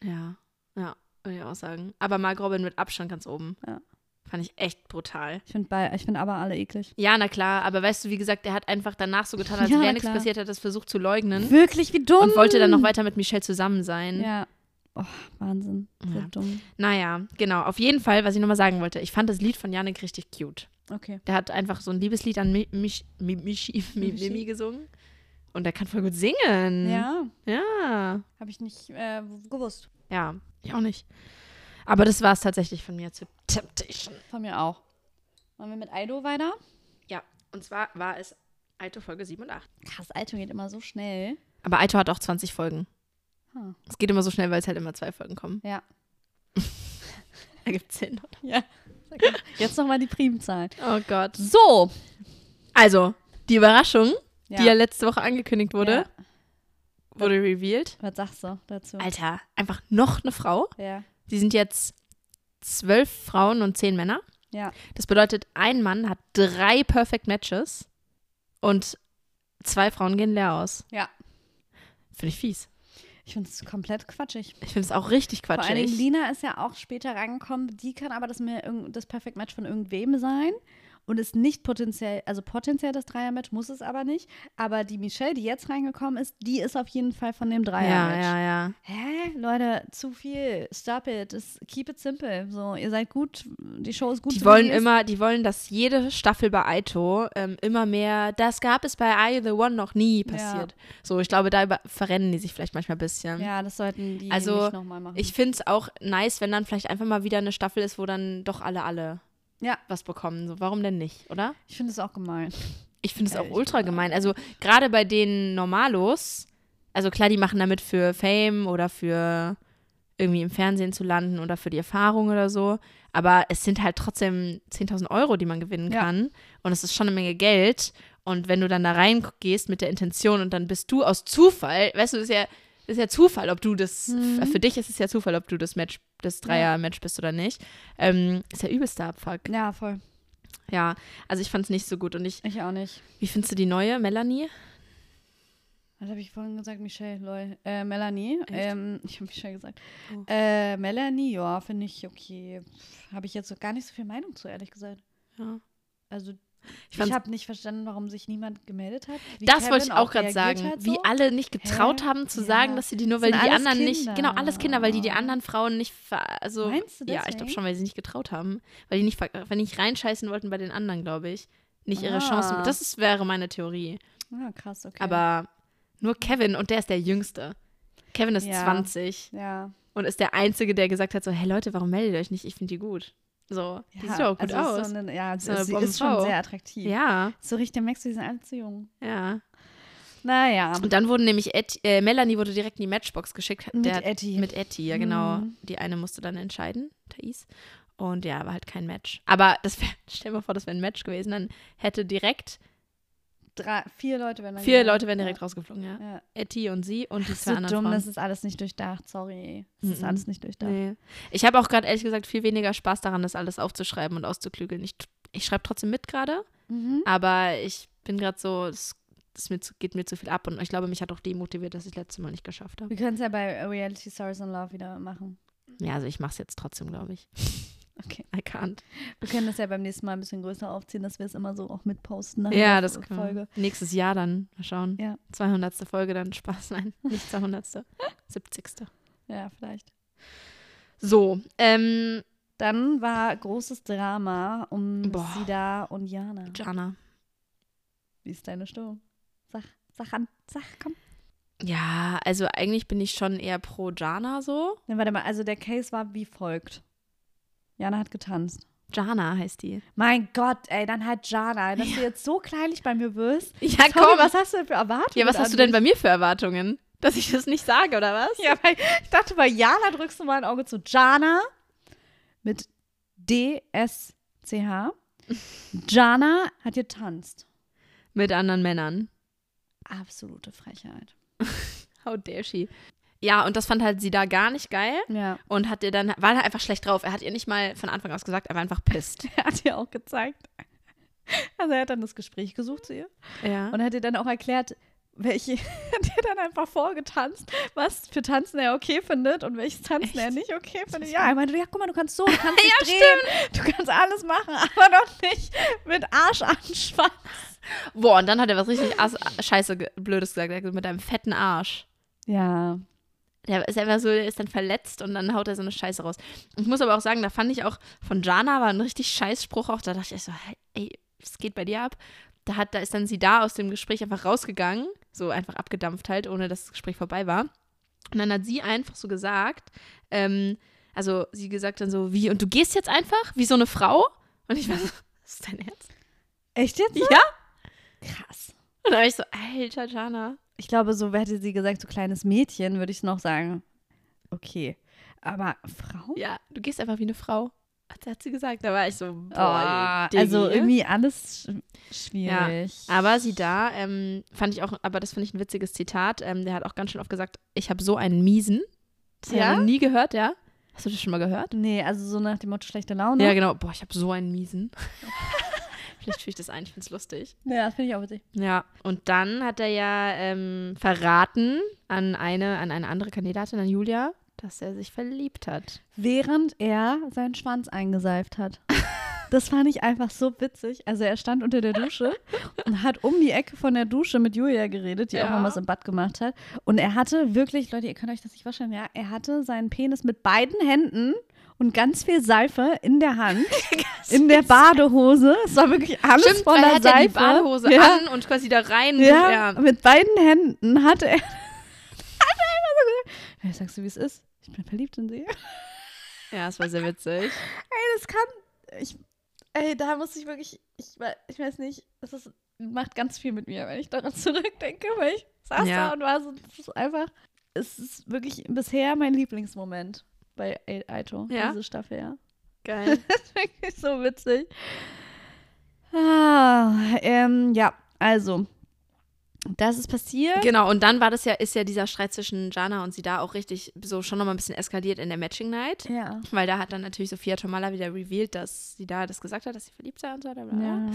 Ja. Ja, würde ich auch sagen. Aber Mark Robin mit Abstand ganz oben. Ja. Fand ich echt brutal. Ich finde find aber alle eklig. Ja, na klar, aber weißt du, wie gesagt, er hat einfach danach so getan, als <laughs> Ja, wäre nichts passiert, hat das versucht zu leugnen Wirklich, wie dumm. und wollte dann noch weiter mit Michelle zusammen sein. Ja. Oh, Wahnsinn. So Ja. dumm. Naja, genau. Auf jeden Fall, was ich nochmal sagen wollte, ich fand das Lied von Janik richtig cute. Okay. Der hat einfach so ein Liebeslied an Mi Mich Mi Michi Mi <laughs> Michi. Mimi gesungen. Und der kann voll gut singen. Ja, Ja. habe ich nicht äh, gewusst. Ja, ich auch nicht. Aber das war es tatsächlich von mir zu Temptation. Von mir auch. Wollen wir mit Aido weiter? Ja, und zwar war es Aito Folge 7 und 8. Krass, Aido geht immer so schnell. Aber Aito hat auch 20 Folgen. Hm. Es geht immer so schnell, weil es halt immer zwei Folgen kommen. Ja. <laughs> Ergibt Sinn. Ja. <laughs> Jetzt nochmal die Primzahlen. Oh Gott. So. Also, die Überraschung, Ja. die ja letzte Woche angekündigt wurde, Ja. wurde revealed. Was sagst du dazu? Alter, einfach noch eine Frau. Ja. Die sind jetzt zwölf Frauen und zehn Männer. Ja. Das bedeutet, ein Mann hat drei Perfect Matches und zwei Frauen gehen leer aus. Ja. Finde ich fies. Ich finde es komplett quatschig. Ich finde es auch richtig Vor allen Dingen, quatschig. Lina ist ja auch später rangekommen. Die kann aber das, mir, das Perfect Match von irgendwem sein. Und ist nicht potenziell, also potenziell das Dreier-Match, muss es aber nicht. Aber die Michelle, die jetzt reingekommen ist, die ist auf jeden Fall von dem Ja, Dreier-Match. ja, ja. Hä? Leute, zu viel. Stop it. Das, keep it simple. So, ihr seid gut, die Show ist gut. Die wollen immer, die wollen, dass jede Staffel bei Aito ähm, immer mehr, das gab es bei You the One noch nie passiert. So, ich glaube, da über, verrennen die sich vielleicht manchmal ein bisschen. Ja, das sollten die Also, nicht nochmal machen. Ich finde es auch nice, wenn dann vielleicht einfach mal wieder eine Staffel ist, wo dann doch alle, alle Ja. was bekommen. So, warum denn nicht, oder? ich finde es auch gemein. Ich finde es auch ultra gemein. Also gerade bei den Normalos, also klar, die machen damit für Fame oder für irgendwie im Fernsehen zu landen oder für die Erfahrung oder so. Aber es sind halt trotzdem 10.000 Euro, die man gewinnen Ja. kann. Und es ist schon eine Menge Geld. Und wenn du dann da reingehst mit der Intention und dann bist du aus Zufall, weißt du, das ist ja, das ist ja Zufall, ob du das, Mhm. für dich ist es ja Zufall, ob du das Match, das Dreier-Match bist oder nicht. Ähm, ist ja übelster Abfuck. Ja, voll. Ja, also ich fand es nicht so gut. Und ich, Ich auch nicht. wie findest du die neue, Melanie? Was habe ich vorhin gesagt? Michelle, lol. Äh, Melanie. Ähm, ich habe Michelle gesagt. Oh. Äh, Melanie, ja, finde ich okay. Habe ich jetzt so gar nicht so viel Meinung zu, ehrlich gesagt. Ja. Also, Ich ich, habe nicht verstanden, warum sich niemand gemeldet hat. Wie Das wollte ich auch gerade reagiert sagen. hat Wie so. alle nicht getraut Hä? haben zu Ja. sagen, dass sie die nur, weil die, anderen nicht. Kinder. Genau, alles Kinder, weil die die anderen Frauen nicht. Also, Meinst du Ja, ich glaube schon, weil sie nicht getraut haben. Weil die nicht, weil die nicht reinscheißen wollten bei den anderen, glaube ich. Nicht ihre Chancen. Ah. Das ist, wäre meine Theorie. Ah, krass, okay. Aber nur Kevin und der ist der Jüngste. Kevin ist Ja. 20 Ja. und ist der Einzige, der gesagt hat: so, hey Leute, warum meldet ihr euch nicht? Ich finde die gut. So, die ja, sieht doch auch gut also ist aus. So eine, ja, So sie ist schon sehr attraktiv. ja, So richtig, merkst du, die sind alle zu jung. ja. Naja. Und dann wurden nämlich Et äh, Melanie wurde direkt in die Matchbox geschickt. Mit der, Etty. Mit Etty, ja genau. Mhm. Die eine musste dann entscheiden, Thais. Und ja, war halt kein Match. Aber das wär, <laughs> stell dir mal vor, das wäre ein Match gewesen. Dann hätte direkt, Drei, vier Leute werden vier. Leute wären direkt rausgeflogen, ja. Ja. Etty und sie und die zwei So anderen dumm, Frauen. das ist alles nicht durchdacht. Sorry. Das ist Mhm. alles nicht durchdacht. nee. Ich habe auch gerade ehrlich gesagt viel weniger Spaß daran, das alles aufzuschreiben und auszuklügeln. Ich, ich schreibe trotzdem mit gerade, Mhm. aber ich bin gerade so, es, es mir zu, geht mir zu viel ab und ich glaube, mich hat auch demotiviert, dass ich das letzte Mal nicht geschafft habe. Wir können es ja bei Reality Stars in Love wieder machen. Ja, also ich mache es jetzt trotzdem, glaube ich. Okay. I can't. Wir können das ja beim nächsten Mal ein bisschen größer aufziehen, dass wir es immer so auch mitposten. nach Ja, das können wir. Folge. Nächstes Jahr dann. Mal schauen. Ja. 200. Folge dann Spaß. <laughs> Nein, nicht 200. 70. <laughs> Ja, vielleicht. So, ähm, Dann war großes Drama um Boah. Sida und Jana. Jana. Wie ist deine Stimmung? Sag, sag an, sag, komm. Ja, also eigentlich bin ich schon eher pro Jana so. Ne, warte mal, also der Case war wie folgt. Jana hat getanzt. Jana heißt die. Mein Gott, ey, dann halt Jana, dass du jetzt so kleinlich bei mir wirst. Ja, Sorry, was hast du denn für Erwartungen? Ja, was hast du denn bei mir für Erwartungen? Dass ich das nicht sage, oder was? Ja, weil ich dachte, bei Jana drückst du mal ein Auge zu. Jana mit D-S-C-H. <laughs> Jana hat getanzt. Mit anderen Männern. Absolute Frechheit. <laughs> How dare she? Ja, und das fand halt sie da gar nicht geil Ja. und hat ihr dann, war halt einfach schlecht drauf. Er hat ihr nicht mal von Anfang aus gesagt, er war einfach pisst. <laughs> Er hat ihr auch gezeigt. Also er hat dann das Gespräch gesucht zu ihr Ja. und hat ihr dann auch erklärt, welche, <laughs> hat ihr dann einfach vorgetanzt, was für Tanzen er okay findet und welches Tanzen er Echt? nicht okay findet. Ja, er meinte, ja, guck mal, du kannst so, du kannst <laughs> Ja, drehen, du kannst alles machen, aber doch nicht mit Arsch an Schwanz. Boah, und dann hat er was richtig scheiße Blödes. Er gesagt, mit deinem fetten Arsch. Ja, Der ist einfach so, der ist dann verletzt und dann haut er so eine Scheiße raus. Ich muss aber auch sagen, da fand ich auch von Jana war ein richtig scheiß Spruch auch. Da dachte ich so, ey, was geht bei dir ab? Da, hat, da ist dann sie da aus dem Gespräch einfach rausgegangen, so einfach abgedampft halt, ohne dass das Gespräch vorbei war. Und dann hat sie einfach so gesagt, ähm, also sie gesagt dann so, wie, und du gehst jetzt einfach, wie so eine Frau? Und ich war so, <laughs> was ist dein Ernst? echt jetzt? Ja? Krass. Und da war ich so, alter Jana. Ich glaube, so hätte sie gesagt, so kleines Mädchen, würde ich noch sagen, okay. Aber Frau? Ja, du gehst einfach wie eine Frau. Hat, hat sie gesagt. Da war ich so, Oh, boah, also Diggi. irgendwie alles sch schwierig. Aber sie da, ähm, fand ich auch, aber das finde ich ein witziges Zitat. Ähm, der hat auch ganz schön oft gesagt, ich habe so einen miesen. Das habe Ja? ich noch nie gehört, ja? Hast du das schon mal gehört? Nee, also so nach dem Motto schlechte Laune. Ja, genau. Boah, ich habe so einen miesen. <laughs> <laughs> Vielleicht fühle ich das ein, ich finde es lustig. Ja, das finde ich auch witzig. Ja, und dann hat er ja ähm, verraten an eine, an eine andere Kandidatin, an Julia, dass er sich verliebt hat. Während er seinen Schwanz eingeseift hat. das fand ich einfach so witzig. Also er stand unter der Dusche und hat um die Ecke von der Dusche mit Julia geredet, die auch Ja. mal was im Bad gemacht hat. Und er hatte wirklich, Leute, ihr könnt euch das nicht vorstellen, ja, er hatte seinen Penis mit beiden Händen und ganz viel Seife in der Hand, <laughs> in der Badehose. Es war wirklich alles Stimmt, voller er hat Seife. die Badehose ja. an und quasi da rein. Ja, ja. mit beiden Händen hatte er. <laughs> Hat er immer so gesagt, sagst du, wie es ist? Ich bin verliebt in sie. <laughs> Ja, es war sehr witzig. Ey, das kann. Ich, ey, da muss ich wirklich. Ich, ich weiß nicht, das ist, macht ganz viel mit mir, wenn ich daran zurückdenke, weil ich saß Ja. da und war so, das ist einfach. Es ist wirklich bisher mein Lieblingsmoment bei Aito, Ja? diese Staffel, ja. Geil. <laughs> Das ist wirklich so witzig. Ah, ähm, ja, also. Das ist passiert. Genau, und dann war das ja, ist ja dieser Streit zwischen Jana und sie da auch richtig so schon nochmal ein bisschen eskaliert in der Matching Night. Ja. Weil da hat dann natürlich Sophia Tomala wieder revealed, dass sie da das gesagt hat, dass sie verliebt sei und so. Bla bla. bla. ja.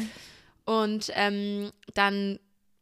Und ähm, dann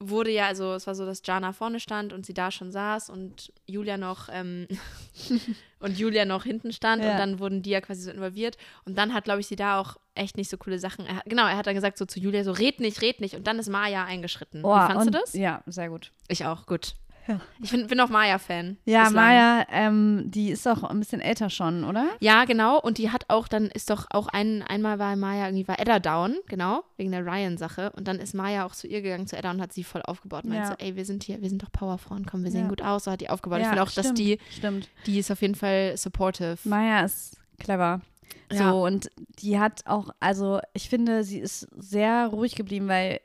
wurde ja, also es war so, dass Jana vorne stand und sie da schon saß und Julia noch ähm, <laughs> und Julia noch hinten stand Ja. und dann wurden die ja quasi so involviert und dann hat, glaube ich, sie da auch echt nicht so coole Sachen. Er, genau, er hat dann gesagt so zu Julia so red nicht, red nicht und dann ist Maya eingeschritten. Oh, Wie fandst und, du das? Ja, sehr gut. Ich auch, gut. Ja. Ich bin, bin auch Maya-Fan. Ja, bislang. Maya, ähm, die ist doch ein bisschen älter schon, oder? Ja, genau. Und die hat auch, dann ist doch auch ein, einmal war Maya, irgendwie war Edda down, genau, wegen der Ryan-Sache. Und dann ist Maya auch zu ihr gegangen, zu Edda, und hat sie voll aufgebaut. Und Ja. meinte so, ey, wir sind hier, wir sind doch Powerfrauen, komm, wir sehen Ja. gut aus. So hat die aufgebaut. ich finde auch, dass stimmt, die, Stimmt. die ist auf jeden Fall supportive. Maya ist clever. So, Ja. und die hat auch, also ich finde, sie ist sehr ruhig geblieben, weil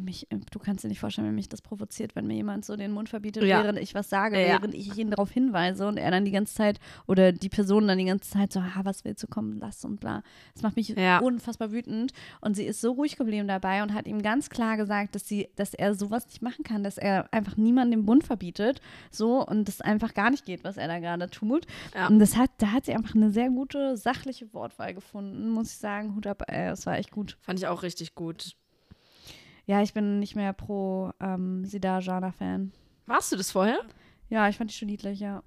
mich, äh, du kannst dir nicht vorstellen, wenn mich das provoziert, wenn mir jemand so den Mund verbietet, Ja. während ich was sage, Ja. während ich ihn darauf hinweise und er dann die ganze Zeit oder die Person dann die ganze Zeit so, ha, was willst du kommen, lass und bla. Das macht mich Ja. unfassbar wütend und sie ist so ruhig geblieben dabei und hat ihm ganz klar gesagt, dass sie, dass er sowas nicht machen kann, dass er einfach niemanden den Mund verbietet, so und das einfach gar nicht geht, was er da gerade tut. Und das hat, da hat sie einfach eine sehr gute sachliche Wortwahl gefunden, muss ich sagen. Hut ab, ey, das war echt gut. Fand ich auch richtig gut. Ja, ich bin nicht mehr pro ähm, Sida Jana-Fan. Warst du das vorher? Ja, ich fand die schon niedlich, ja.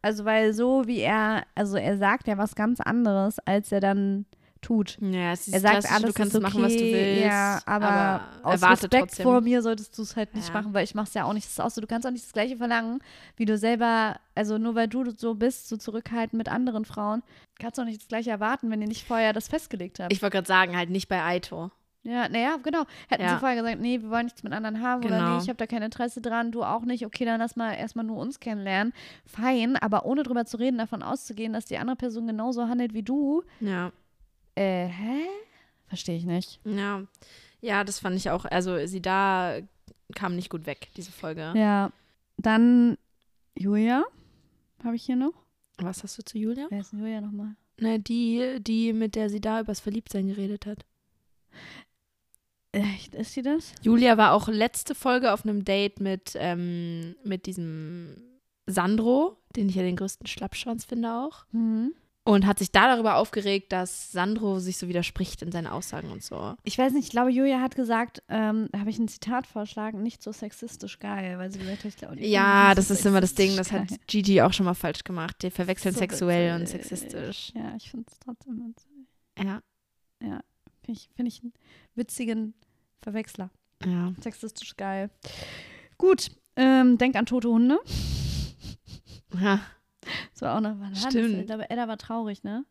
Also, weil so wie er, also er sagt ja was ganz anderes, als er dann tut. Ja, es ist Er sagt alles du kannst okay, machen, was du willst. ja, aber, aus erwarte Respekt trotzdem. vor mir solltest du es halt nicht Ja. machen, weil ich mach's ja auch nicht. Das ist auch so, du kannst auch nicht das Gleiche verlangen, wie du selber, also nur weil du so bist, so zurückhaltend mit anderen Frauen, kannst du auch nicht das Gleiche erwarten, wenn ihr nicht vorher das festgelegt habt. Ich wollte gerade sagen, halt nicht bei Aito. Ja, naja, genau. Hätten Ja. sie vorher gesagt, nee, wir wollen nichts mit anderen haben oder Genau. nee, ich habe da kein Interesse dran, du auch nicht, okay, dann lass mal erstmal nur uns kennenlernen. Fein, aber ohne drüber zu reden, davon auszugehen, dass die andere Person genauso handelt wie du, Ja. äh, hä? Verstehe ich nicht. Ja. Ja, das fand ich auch. Also, sie da kam nicht gut weg, diese Folge. Ja. Dann Julia, habe ich hier noch. Was hast du zu Julia? Wer ist denn Julia nochmal? Na, die, die, mit der sie da übers Verliebtsein geredet hat. Echt, ist sie das? Julia war auch letzte Folge auf einem Date mit, ähm, mit diesem Sandro, den ich ja den größten Schlappschwanz finde auch. Mhm. Und hat sich da darüber aufgeregt, dass Sandro sich so widerspricht in seinen Aussagen und so. Ich weiß nicht, ich glaube, Julia hat gesagt, ähm, habe ich ein Zitat vorschlagen, nicht so sexistisch geil, weil sie gesagt hat, ich glaube, die Ja, das so ist immer das Ding, das hat. Gigi auch schon mal falsch gemacht. Die verwechseln So sexuell und witzig. sexistisch. Ja, ich finde es trotzdem witzig. Ja, Finde ich, find ich einen witzigen Verwechsler. ja. Sexistisch geil. Gut, ähm, denk an tote Hunde. Ja, Das war auch noch, wann? Stimmt. Ich glaube, Edda war traurig, ne?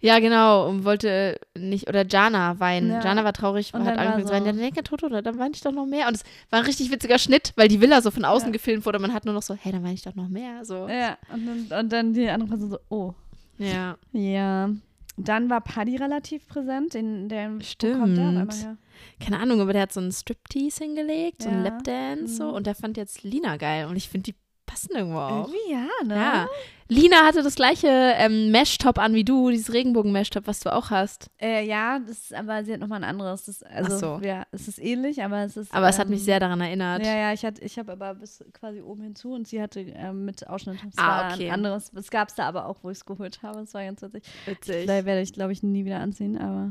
ja genau. Und wollte nicht, oder Jana weinen. Ja. Jana war traurig, Und hat angefangen zu weinen. Ja, dann denk an Toto, oder dann weine ich doch noch mehr. Und es war ein richtig witziger Schnitt, weil die Villa so von außen Ja. gefilmt wurde. Man hat nur noch so, hey, dann weine ich doch noch mehr. So. Ja, und dann, und dann die andere Person so, oh. Ja. Ja. Dann war Paddy relativ präsent. Den, der, wo kommt der auf Stimmt. her? Keine Ahnung, aber der hat so einen Striptease hingelegt, so einen. Lapdance so. Mhm. Und der fand jetzt Lina geil. Und ich finde, die passen irgendwo auch. Irgendwie ja, ne? Ja. Lina hatte das gleiche ähm, Mesh-Top an wie du, dieses Regenbogen-Mesh-Top, was du auch hast. Äh, ja, das ist, aber sie hat nochmal ein anderes. Das, also, so. ja, es ist ähnlich, aber es ist. Aber es hat mich ähm, sehr daran erinnert. Ja, ja, ich, ich habe aber bis quasi oben hinzu und sie hatte ähm, mit Ausschnitt. Es Ah, okay. ein anderes. Es gab es da aber auch, wo ich es geholt habe. Es war ganz witzig. Witzig. Da werde ich, glaube ich, nie wieder anziehen, aber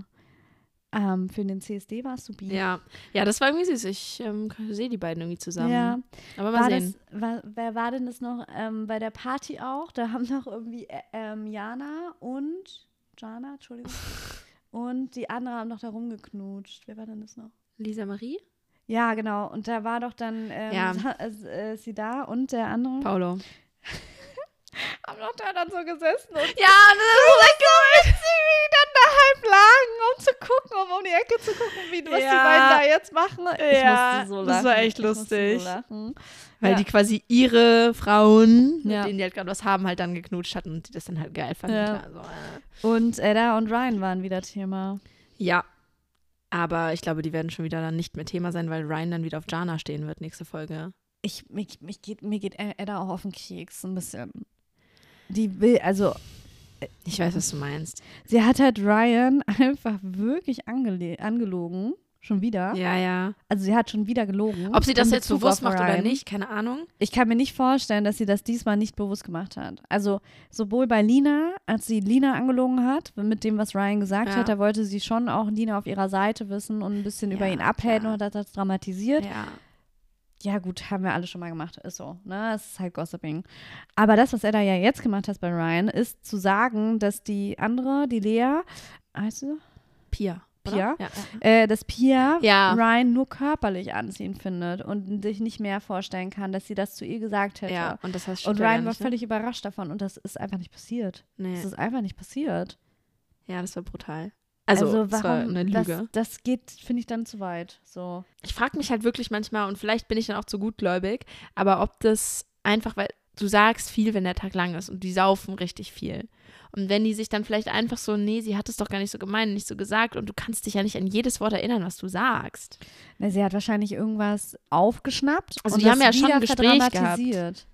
ähm, für den CSD war es supi. Ja. ja, das war irgendwie süß. Ich ähm, sehe die beiden irgendwie zusammen. Ja. Aber mal War sehen. das, war, wer war denn das noch ähm, bei der Party auch? Da haben noch irgendwie äh, ähm, Jana und Jana, Entschuldigung, <laughs> und die andere haben noch da rumgeknutscht. Wer war denn das noch? Lisa Marie? Ja, genau. Und da war doch dann ähm, Ja. <laughs> äh, sie da und der andere Paulo. <laughs> haben doch da dann so gesessen und Ja, das ist so witzig, wie die dann da halb lagen, um zu gucken, um um die Ecke zu gucken, wie was die Ja. beiden da jetzt machen. Ich Ja, musste so lachen. das war echt lustig. So. Weil Ja. die quasi ihre Frauen, mit denen die halt gerade was haben, halt dann geknutscht hatten und die das dann halt geil fanden. Ja. Klar, so, äh. Und Edda und Ryan waren wieder Thema. Ja. Aber ich glaube, die werden schon wieder dann nicht mehr Thema sein, weil Ryan dann wieder auf Jana stehen wird nächste Folge. Ich, mich, mich geht, mir geht Edda auch auf den Keks ein bisschen. Die will, also Ich weiß, was du meinst. sie hat halt Ryan <laughs> einfach wirklich angelogen. Schon wieder. Ja, ja. Also sie hat schon wieder gelogen. Ob sie das jetzt bewusst macht oder nicht, keine Ahnung. Ich kann mir nicht vorstellen, dass sie das diesmal nicht bewusst gemacht hat. Also sowohl bei Lina, als sie Lina angelogen hat, mit dem, was Ryan gesagt Ja. hat, da wollte sie schon auch Lina auf ihrer Seite wissen und ein bisschen über Ja, ihn abhaten klar. und hat das dramatisiert. Ja. Ja gut, haben wir alle schon mal gemacht, ist so, ne? Es ist halt Gossiping. Aber das, was er da ja jetzt gemacht hat bei Ryan, ist zu sagen, dass die andere, die Lea, heißt sie? Pia. Pia? Ja. Äh, dass Pia Ja. Ryan nur körperlich anziehend findet und sich nicht mehr vorstellen kann, dass sie das zu ihr gesagt hätte. ja, und das heißt Und Ryan gar war nicht, ne? völlig überrascht davon und das ist einfach nicht passiert. Nee. Das ist einfach nicht passiert. Ja, das war brutal. Also, das war eine das, Lüge. das geht, finde ich, dann zu weit. So. Ich frage mich halt wirklich manchmal, und vielleicht bin ich dann auch zu gutgläubig, aber ob das einfach, weil du sagst viel, wenn der Tag lang ist und die saufen richtig viel. Und wenn die sich dann vielleicht einfach so, nee, sie hat es doch gar nicht so gemeint, nicht so gesagt und du kannst dich ja nicht an jedes Wort erinnern, was du sagst. Na, sie hat wahrscheinlich irgendwas aufgeschnappt. Also und die haben das ja schon ein Gespräch gehabt.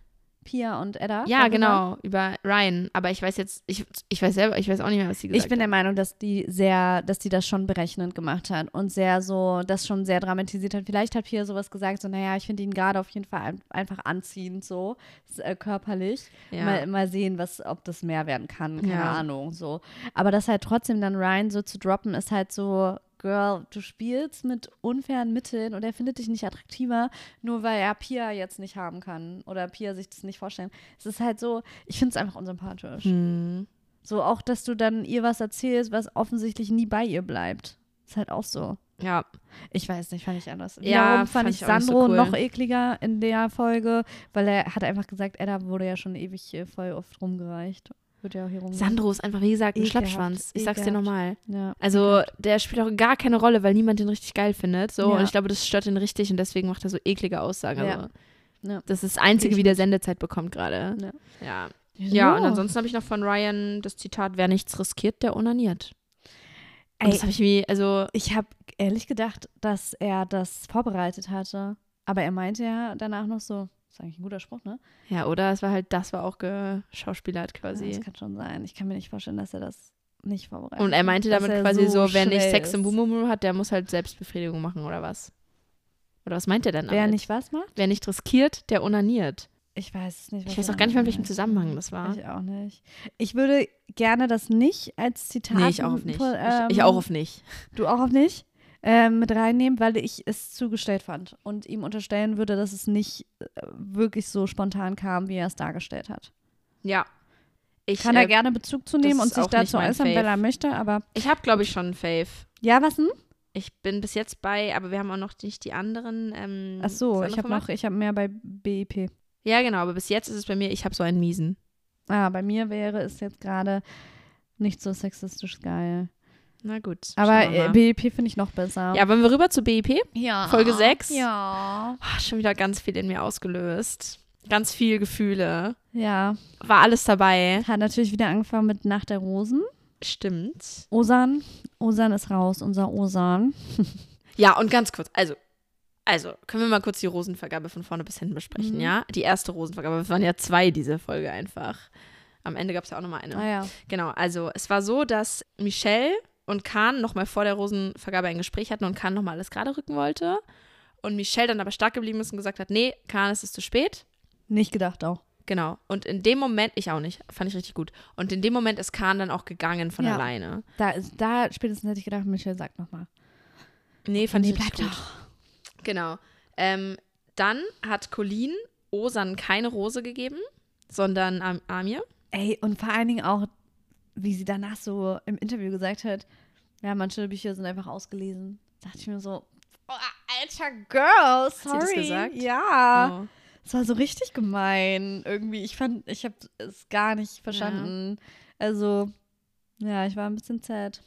Pia und Edda. Ja, genau, über Ryan. Aber ich weiß jetzt, ich, ich weiß selber, ich weiß auch nicht mehr, was sie gesagt Ich bin der hat. Meinung, dass die sehr, dass die das schon berechnend gemacht hat und sehr so, das schon sehr dramatisiert hat. Vielleicht hat Pia sowas gesagt, so, naja, ich finde ihn gerade auf jeden Fall ein, einfach anziehend, so äh, körperlich. Ja. Mal, mal sehen, was, ob das mehr werden kann. Keine Ja. Ahnung. So. Aber das halt trotzdem dann Ryan so zu droppen, ist halt so, Girl, du spielst mit unfairen Mitteln und er findet dich nicht attraktiver, nur weil er Pia jetzt nicht haben kann oder Pia sich das nicht vorstellen. Es ist halt so, ich finde es einfach unsympathisch. Hm. So auch, dass du dann ihr was erzählst, was offensichtlich nie bei ihr bleibt. Ist halt auch so. Ja, Ich weiß nicht, fand ich anders. Ja, Wiederum fand, fand ich ich nicht so Sandro cool. noch ekliger in der Folge, weil er hat einfach gesagt, Edda wurde ja schon ewig voll oft rumgereicht. Wird ja auch hier. Sandro ist einfach, wie gesagt, ein Ekelhaft, Schlappschwanz. Ich sag's dir nochmal. Ja. Also, der spielt auch gar keine Rolle, weil niemand den richtig geil findet. So, Ja. und ich glaube, das stört ihn richtig und deswegen macht er so eklige Aussagen. Ja. Also. Das ist das Einzige, wie der Sendezeit bekommt gerade. Ja. Ja. Und ansonsten habe ich noch von Ryan das Zitat: Wer nichts riskiert, der onaniert. Und Ey, das habe ich wie, also, ich habe ehrlich gedacht, dass er das vorbereitet hatte. Aber er meinte ja danach noch so, ist eigentlich ein guter Spruch, ne? ja, oder es war halt, das war auch geschauspielert Ja, quasi. das kann schon sein. Ich kann mir nicht vorstellen, dass er das nicht vorbereitet und er meinte damit er quasi so, wer nicht Sex im ist. Bumumu hat, der muss halt Selbstbefriedigung machen oder was? Oder was meint er denn damit? Wer nicht was macht? Wer nicht riskiert, der onaniert. Ich weiß es nicht. Ich weiß auch gar nicht mehr, in damit welchem. Zusammenhang das war. Ich auch nicht. Ich würde gerne das nicht als Zitat. Nee, ich auch auf nicht. ähm, ich, ich auch auf nicht. Du auch auf nicht? Ähm, mit reinnehmen, weil ich es zugestellt fand und ihm unterstellen würde, dass es nicht äh, wirklich so spontan kam, wie er es dargestellt hat. Ja. Ich, Kann äh, gerne Bezug zu nehmen und sich dazu äußern, wenn er möchte, aber ich habe, glaube ich, schon einen Fave. ja, was denn? Ich bin bis jetzt bei, aber wir haben auch noch nicht die anderen. Ähm, Ach so, ich habe noch, ich habe mehr bei BIP. Ja, genau, aber bis jetzt ist es bei mir, ich habe so einen miesen. Ah, bei mir wäre es jetzt gerade nicht so sexistisch geil. Na gut. Aber äh. BIP finde ich noch besser. ja, wollen wir rüber zu BIP? ja. Folge sechs? Ja. Ah, schon wieder ganz viel in mir ausgelöst. Ganz viel Gefühle. Ja. War alles dabei. Hat natürlich wieder angefangen mit Nacht der Rosen. Stimmt. Osan. Osan ist raus, unser Osan. <laughs> Ja, und ganz kurz, also, also, können wir mal kurz die Rosenvergabe von vorne bis hinten besprechen, Mhm. ja? Die erste Rosenvergabe, es waren ja zwei diese Folge einfach. Am Ende gab es ja auch nochmal eine. Ah ja. Genau, also es war so, dass Michelle und Kahn nochmal vor der Rosenvergabe ein Gespräch hatten und Kahn nochmal alles gerade rücken wollte. Und Michelle dann aber stark geblieben ist und gesagt hat, nee, Kahn, es ist zu spät. Nicht gedacht auch. Genau. Und in dem Moment, ich auch nicht, fand ich richtig gut. Und in dem Moment ist Kahn dann auch gegangen von Ja. alleine. Da, ist, da spätestens hätte ich gedacht, Michelle sagt nochmal. Nee, fand ich Nee, richtig bleib gut. Genau. Ähm, dann hat Colleen Osan keine Rose gegeben, sondern Am Amir. Ey, und vor allen Dingen auch, wie sie danach so im Interview gesagt hat, Ja, manche Bücher sind einfach ausgelesen. Da dachte ich mir so, oh, alter Girl, sie sorry. das gesagt? Ja. Oh. Es war so richtig gemein. Irgendwie, ich fand, ich habe es gar nicht verstanden. Also, ja, ich war ein bisschen sad.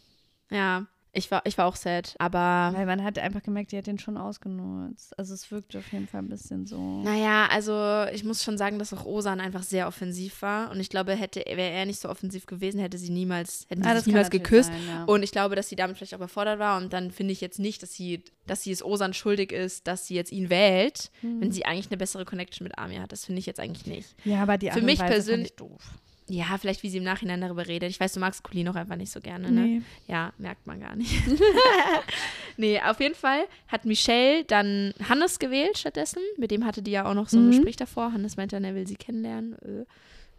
Ja, ich war, ich war auch sad, aber Weil man hat einfach gemerkt, die hat den schon ausgenutzt. Also es wirkte auf jeden Fall ein bisschen so. naja, also ich muss schon sagen, dass auch Osan einfach sehr offensiv war. Und ich glaube, hätte wäre er nicht so offensiv gewesen, hätte sie niemals, hätten sie Ah, sich kann niemals geküsst. sein, ja. Und ich glaube, dass sie damit vielleicht auch überfordert war. Und dann finde ich jetzt nicht, dass sie, dass sie es Osan schuldig ist, dass sie jetzt ihn wählt, Hm. wenn sie eigentlich eine bessere Connection mit Amir hat. Das finde ich jetzt eigentlich nicht. ja, aber die Für mich Weise fand persönlich- ich doof. Ja, vielleicht wie sie im Nachhinein darüber redet. Ich weiß, du magst Colleen auch einfach nicht so gerne, ne? Nee. Ja, merkt man gar nicht. <laughs> nee, auf jeden Fall hat Michelle dann Hannes gewählt stattdessen. Mit dem hatte die ja auch noch so ein Mhm. Gespräch davor. Hannes meinte dann, er will sie kennenlernen. Äh,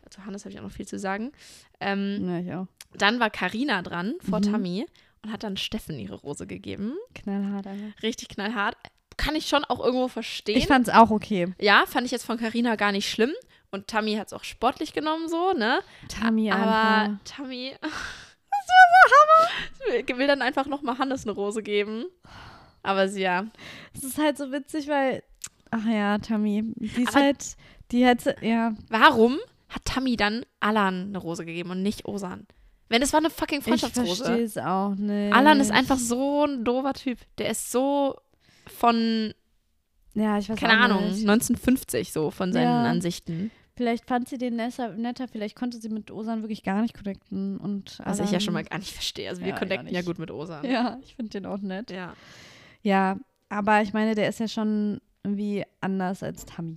Also Hannes habe ich auch noch viel zu sagen. Ähm, Ja, ich auch. dann war Karina dran vor Mhm. Tammy und hat dann Steffen ihre Rose gegeben. Knallhart einfach. Richtig knallhart. Kann ich schon auch irgendwo verstehen. Ich fand's auch okay. ja, fand ich jetzt von Karina gar nicht schlimm. Und Tammy hat es auch sportlich genommen, so, ne? Tammy Aber einfach. Tammy. <laughs> Das war so Hammer. Will dann einfach nochmal Hannes eine Rose geben. Aber sie ja. Es ist halt so witzig, weil. Ach ja, Tammy. Die ist Aber- halt. Die hätte. Ja. Warum hat Tammy dann Alan eine Rose gegeben und nicht Osan? Wenn es war eine fucking Ich verstehe Freundschaftsrose. es auch nicht. Alan ist einfach so ein doofer Typ. Der ist so von, Ja, ich weiß keine Ahnung, Nicht. 1950 so von seinen Ja. Ansichten. Vielleicht fand sie den netter, netter, vielleicht konnte sie mit Osan wirklich gar nicht connecten. Und Was ich ja schon mal gar nicht verstehe. Also wir Ja, connecten ja gut mit Osan. Ja, ich finde den auch nett. ja. Ja, aber ich meine, der ist ja schon irgendwie anders als Tammy.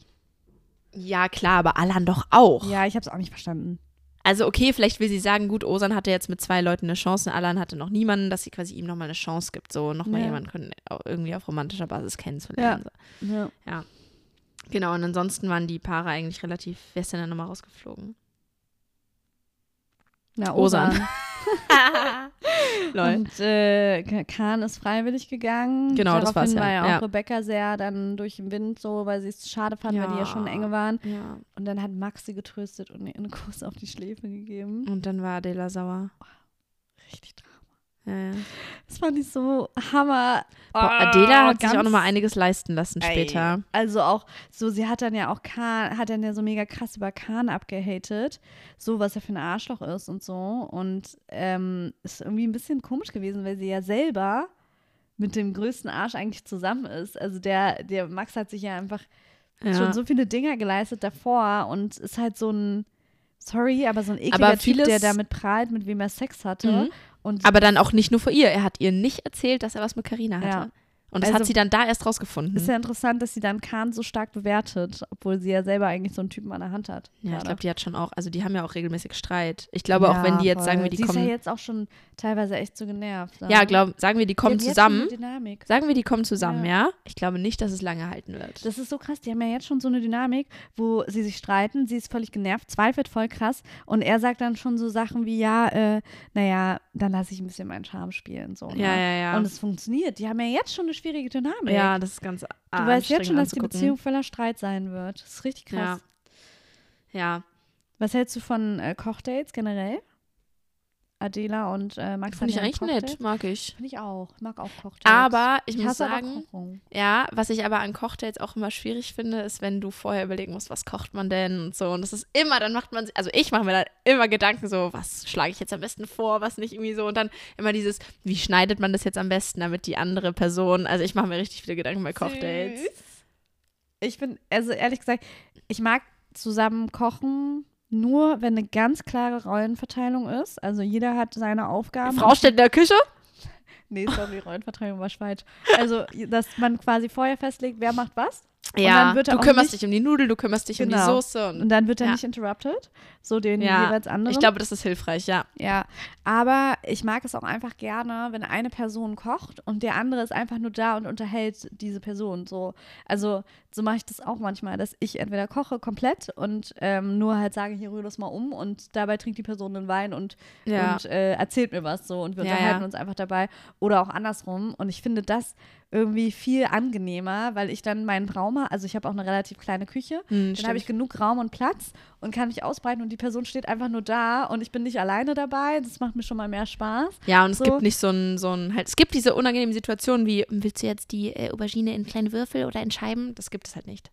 Ja, klar, aber Alan doch auch. Ja, ich habe es auch nicht verstanden. Also okay, vielleicht will sie sagen, gut, Osan hatte jetzt mit zwei Leuten eine Chance, Alan hatte noch niemanden, dass sie quasi ihm nochmal eine Chance gibt, so nochmal Ja. jemanden auch irgendwie auf romantischer Basis kennenzulernen. So. Ja. Genau, und ansonsten waren die Paare eigentlich relativ, wer ist denn da nochmal rausgeflogen? Na, Osan. Osan. <laughs> <laughs> Und äh, Kahn ist freiwillig gegangen. Genau, das war's Daraufhin ja, war ja auch ja. Rebecca sehr dann durch den Wind so, weil sie es schade fand, weil die ja Ja. schon enge waren. ja. Und dann hat Max sie getröstet und ihr einen Kuss auf die Schläfe gegeben. Und dann war Adela sauer. Richtig Drama. Ja, ja. Das fand ich so Hammer. Boah, Ah, Adela hat sich auch nochmal einiges leisten lassen Ey, später. Also auch so, sie hat dann ja auch Kahn, hat dann ja so mega krass über Kahn abgehatet, so was er für ein Arschloch ist und so. Und ähm, ist irgendwie ein bisschen komisch gewesen, weil sie ja selber mit dem größten Arsch eigentlich zusammen ist. Also der, der Max hat sich ja einfach Ja. schon so viele Dinger geleistet davor und ist halt so ein, sorry, aber so ein ekliger Aber Typ, vieles- der damit prahlt, mit wem er Sex hatte. Mhm. Aber dann auch nicht nur vor ihr. Er hat ihr nicht erzählt, dass er was mit Karina hatte. Ja. Und das Also- hat sie dann da erst rausgefunden. ist ja interessant, dass sie dann Kahn so stark bewertet, obwohl sie ja selber eigentlich so einen Typen an der Hand hat. Ja, ich gerade. glaube, die hat schon auch, also die haben ja auch regelmäßig Streit. Ich glaube auch, wenn die jetzt voll. sagen wir, die sie ist kommen. ja jetzt auch schon teilweise echt so genervt. ne? Ja, glaub, sagen wir, die kommen Die zusammen. Dynamik. Sagen wir, die kommen zusammen, Ja. ja. Ich glaube nicht, dass es lange halten wird. Das ist so krass. Die haben ja jetzt schon so eine Dynamik, wo sie sich streiten. Sie ist völlig genervt, zweifelt voll krass. Und er sagt dann schon so Sachen wie: Ja, äh, naja, dann lasse ich ein bisschen meinen Charme spielen. So, ne? ja, ja, ja. Und es funktioniert. Die haben ja jetzt schon eine schwierige Dynamik. ja, das ist ganz du weißt jetzt schon, dass die Beziehung voller Streit sein wird. Das ist richtig krass. Ja. Ja, Was hältst du von äh, Kochdates generell? Adela und äh, Max finde ich eigentlich nett, mag ich. Finde ich auch. Ich mag auch Kochdates. Aber ich, ich muss sagen, Kochung. ja, was ich aber an Kochdates auch immer schwierig finde, ist, wenn du vorher überlegen musst, was kocht man denn und so. Und das ist immer, dann macht man, also ich mache mir dann immer Gedanken so, was schlage ich jetzt am besten vor, was nicht irgendwie so. Und dann immer dieses, wie schneidet man das jetzt am besten, damit die andere Person, also ich mache mir richtig viele Gedanken bei Kochdates. Süß. Ich bin, also ehrlich gesagt, ich mag zusammen kochen nur, wenn eine ganz klare Rollenverteilung ist. Also jeder hat seine Aufgaben. Frau steht in der Küche? Nee, sorry, Rollenverteilung war falsch. Also, dass man quasi vorher festlegt, wer macht was. Ja, dann wird er du kümmerst nicht- dich um die Nudeln, du kümmerst dich um die Genau. Soße. Und Und dann wird er Ja. nicht interrupted, so den ja, jeweils anderen. ich glaube, das ist hilfreich, ja. Ja, aber ich mag es auch einfach gerne, wenn eine Person kocht und der andere ist einfach nur da und unterhält diese Person. So, also so mache ich das auch manchmal, dass ich entweder koche komplett und ähm, nur halt sage, hier rühr das mal um und dabei trinkt die Person einen Wein und, Ja. und äh, erzählt mir was so und wir unterhalten ja. uns einfach dabei oder auch andersrum. Und ich finde, das irgendwie viel angenehmer, weil ich dann meinen Raum habe. Also ich habe auch eine relativ kleine Küche. Hm, Dann habe ich genug Raum und Platz und kann mich ausbreiten und die Person steht einfach nur da und ich bin nicht alleine dabei. Das macht mir schon mal mehr Spaß. Ja, und es So. gibt nicht so ein, so ein, halt, es gibt diese unangenehmen Situationen wie, willst du jetzt die äh, Aubergine in kleine Würfel oder in Scheiben? Das gibt es halt nicht.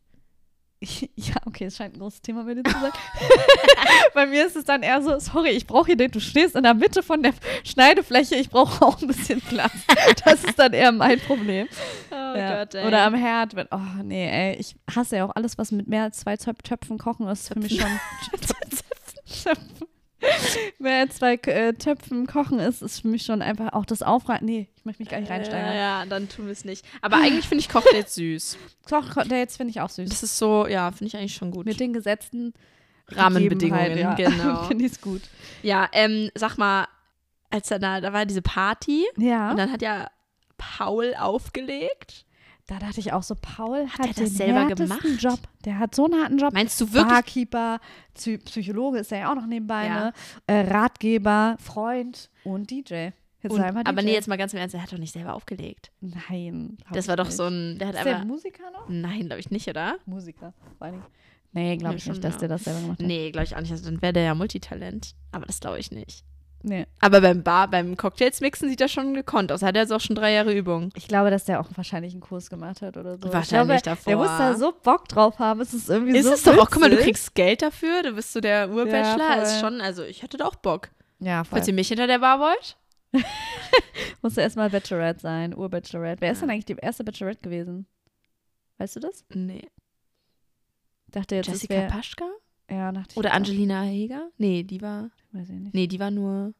<laughs> Ja, okay, es scheint ein großes Thema bei dir zu sein. <laughs> bei mir ist es dann eher so, sorry, ich brauche hier den, du stehst in der Mitte von der Schneidefläche, ich brauche auch ein bisschen Platz. <laughs> Das ist dann eher mein Problem. Oh Ja. Oder am Herd, wenn, oh nee, ey, ich hasse ja auch alles, was mit mehr als zwei Töp- Töpfen kochen ist für mich schon. Mehr als zwei äh, Töpfen kochen ist, ist für mich schon einfach auch das Aufreiten. Nee, ich möchte mich gar nicht reinsteigern. Ja, ja, dann tun wir es nicht. Aber eigentlich finde ich Cocktails <laughs> süß. Jetzt finde ich auch süß. Das ist so, ja, finde ich eigentlich schon gut. Mit den gesetzten Rahmenbedingungen, ja. genau. <laughs> finde ich es gut. Ja, ähm, sag mal, als dann da, da war diese Party Ja. und dann hat ja Paul aufgelegt. Da dachte ich auch so, Paul hat, das den selber härtesten gemacht? Job. Der hat so einen harten Job. Meinst du wirklich? Barkeeper, Psy Psychologe ist er ja auch noch nebenbei, Ja. ne? Äh, Ratgeber, Freund und DJ. Und, aber nee, jetzt mal ganz im Ernst, er hat doch nicht selber aufgelegt. Nein. Das war doch nicht. so ein, der hat Ist der einfach. Musiker noch? Nein, glaube ich nicht, oder? Musiker, vor allen Dingen. Nee, glaube Nee, ich nicht, dass ja. der das selber gemacht hat. Nee, glaube ich auch nicht. Also dann wäre der ja Multitalent. Aber das glaube ich nicht. Nee. Aber beim Bar, beim Cocktails mixen sieht er schon gekonnt aus. Hat er jetzt auch schon drei Jahre Übung. Ich glaube, dass der auch wahrscheinlich einen Kurs gemacht hat oder so. Wahrscheinlich ich glaube, davor. Der muss da so Bock drauf haben. Es ist irgendwie Ist so es doch auch, guck mal, du kriegst Geld dafür, du bist so der Urbachelor. voll. ist schon, also ich hätte da auch Bock. Ja, voll. Falls ihr mich hinter der Bar wollt. <laughs> Musste erstmal Bachelorette sein, Urbachelorette. Wer ist Ja. denn eigentlich die erste Bachelorette gewesen? Weißt du das? Nee. Dachte jetzt, Jessica Paschka? Ja, dachte ich Oder. Angelina Heger? Nee, die war. Weiß ich nicht. Nee, die war nur.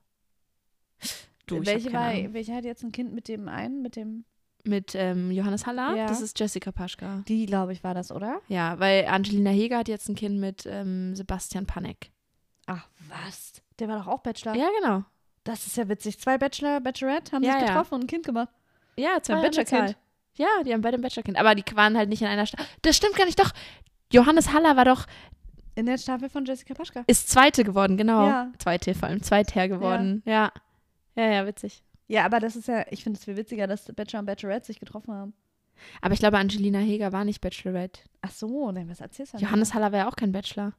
Du, welche, war, welche hat jetzt ein Kind mit dem einen, mit dem. Mit ähm, Johannes Haller? Ja. Das ist Jessica Paschka. Die, glaube ich, war das, oder? Ja, weil Angelina Heger hat jetzt ein Kind mit ähm, Sebastian Panek. Ach, was? Der war doch auch Bachelor. Ja, genau. Das ist ja witzig. Zwei Bachelor, Bachelorette haben Ja, sich ja. getroffen und ein Kind gemacht. Ja, zwei Bachelorkind. Ja, die haben beide ein Bachelorkind. Aber die waren halt nicht in einer Stadt. Das stimmt gar nicht. Doch, Johannes Haller war doch, In der Staffel von Jessica Paschka. ist Zweite geworden, genau. Ja. Zweite, vor allem Zweiter geworden. Ja. Ja, ja, witzig. Ja, aber das ist ja, ich finde es viel witziger, dass Bachelor und Bachelorette sich getroffen haben. Aber ich glaube, Angelina Heger war nicht Bachelorette. Ach so, ne, was erzählst du denn? Johannes Haller war ja auch kein Bachelor.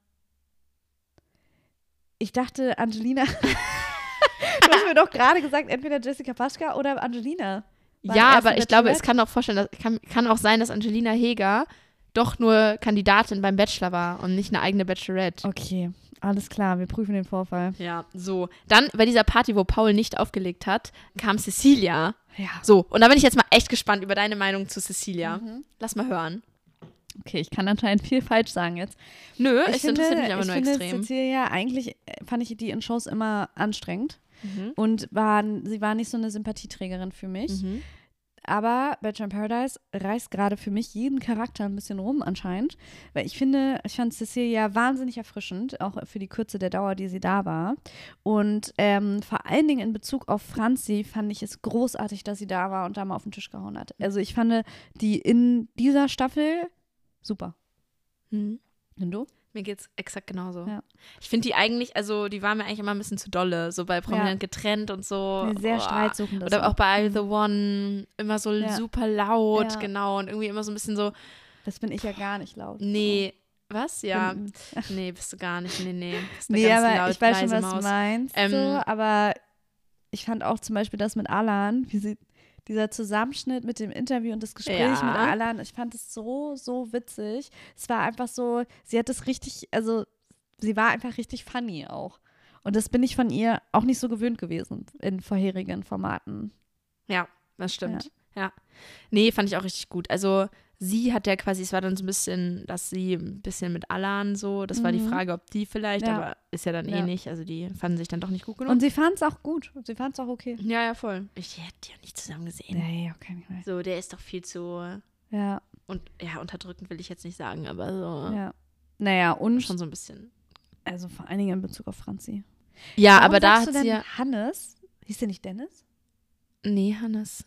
Ich dachte, Angelina. du hast mir doch gerade gesagt, entweder Jessica Paschka oder Angelina. Ja, aber ich glaube, es kann auch vorstellen, dass, kann, kann auch sein, dass Angelina Heger doch nur Kandidatin beim Bachelor war und nicht eine eigene Bachelorette. Okay, alles klar, wir prüfen den Vorfall. Ja, so. Dann bei dieser Party, wo Paul nicht aufgelegt hat, kam Cecilia. Ja. So, und da bin ich jetzt mal echt gespannt über deine Meinung zu Cecilia. Mhm. Lass mal hören. Okay, ich kann anscheinend viel falsch sagen jetzt. Nö, es interessiert mich aber ich nur finde extrem. Cecilia, eigentlich äh, fand ich die in Shows immer anstrengend Mhm. und war, sie war nicht so eine Sympathieträgerin für mich. Mhm. Aber Bachelor in Paradise reißt gerade für mich jeden Charakter ein bisschen rum anscheinend. Weil ich finde, ich fand Cecilia wahnsinnig erfrischend, auch für die Kürze der Dauer, die sie da war. Und ähm, vor allen Dingen in Bezug auf Franzi fand ich es großartig, dass sie da war und da mal auf den Tisch gehauen hat. Also ich fand die in dieser Staffel super. Mhm. Und du? Mir geht's exakt genauso. Ja. Ich finde die eigentlich, also die war mir eigentlich immer ein bisschen zu dolle, so bei Prominent getrennt und so. Nee, sehr Boah. streitsuchend. Oder auch bei I The One immer so Ja. super laut, Ja. genau. Und irgendwie immer so ein bisschen so, Das bin ich ja gar nicht laut. nee, was? Ja, nee, bist du gar nicht, nee, nee. <laughs> Bist Nee, aber laut, ich weiß schon, was du Maus. meinst. Ähm, so, aber ich fand auch zum Beispiel das mit Alan, wie sie, dieser Zusammenschnitt mit dem Interview und das Gespräch Ja. mit Alan, ich fand es so, so witzig. Es war einfach so, sie hat es richtig, also sie war einfach richtig funny auch. Und das bin ich von ihr auch nicht so gewöhnt gewesen in vorherigen Formaten. Ja, das stimmt. Ja. Nee, fand ich auch richtig gut. Also sie hat ja quasi, es war dann so ein bisschen, dass sie ein bisschen mit Alan so, das war die Mhm. Frage, ob die vielleicht, Ja. aber ist ja dann eh Ja. nicht. Also die fanden sich dann doch nicht gut genug. Und sie fand es auch gut. Sie fand es auch okay. ja, ja, voll. Ich hätte die ja nicht zusammen gesehen. Nee, okay, nicht mehr. So, der ist doch viel zu, Ja, und ja, unterdrückend will ich jetzt nicht sagen, aber so ja. Naja, und schon so ein bisschen. also vor allen Dingen in Bezug auf Franzi. Ja, Warum aber da hat du sie denn ja, Hannes? Hieß der nicht Dennis? nee, Hannes.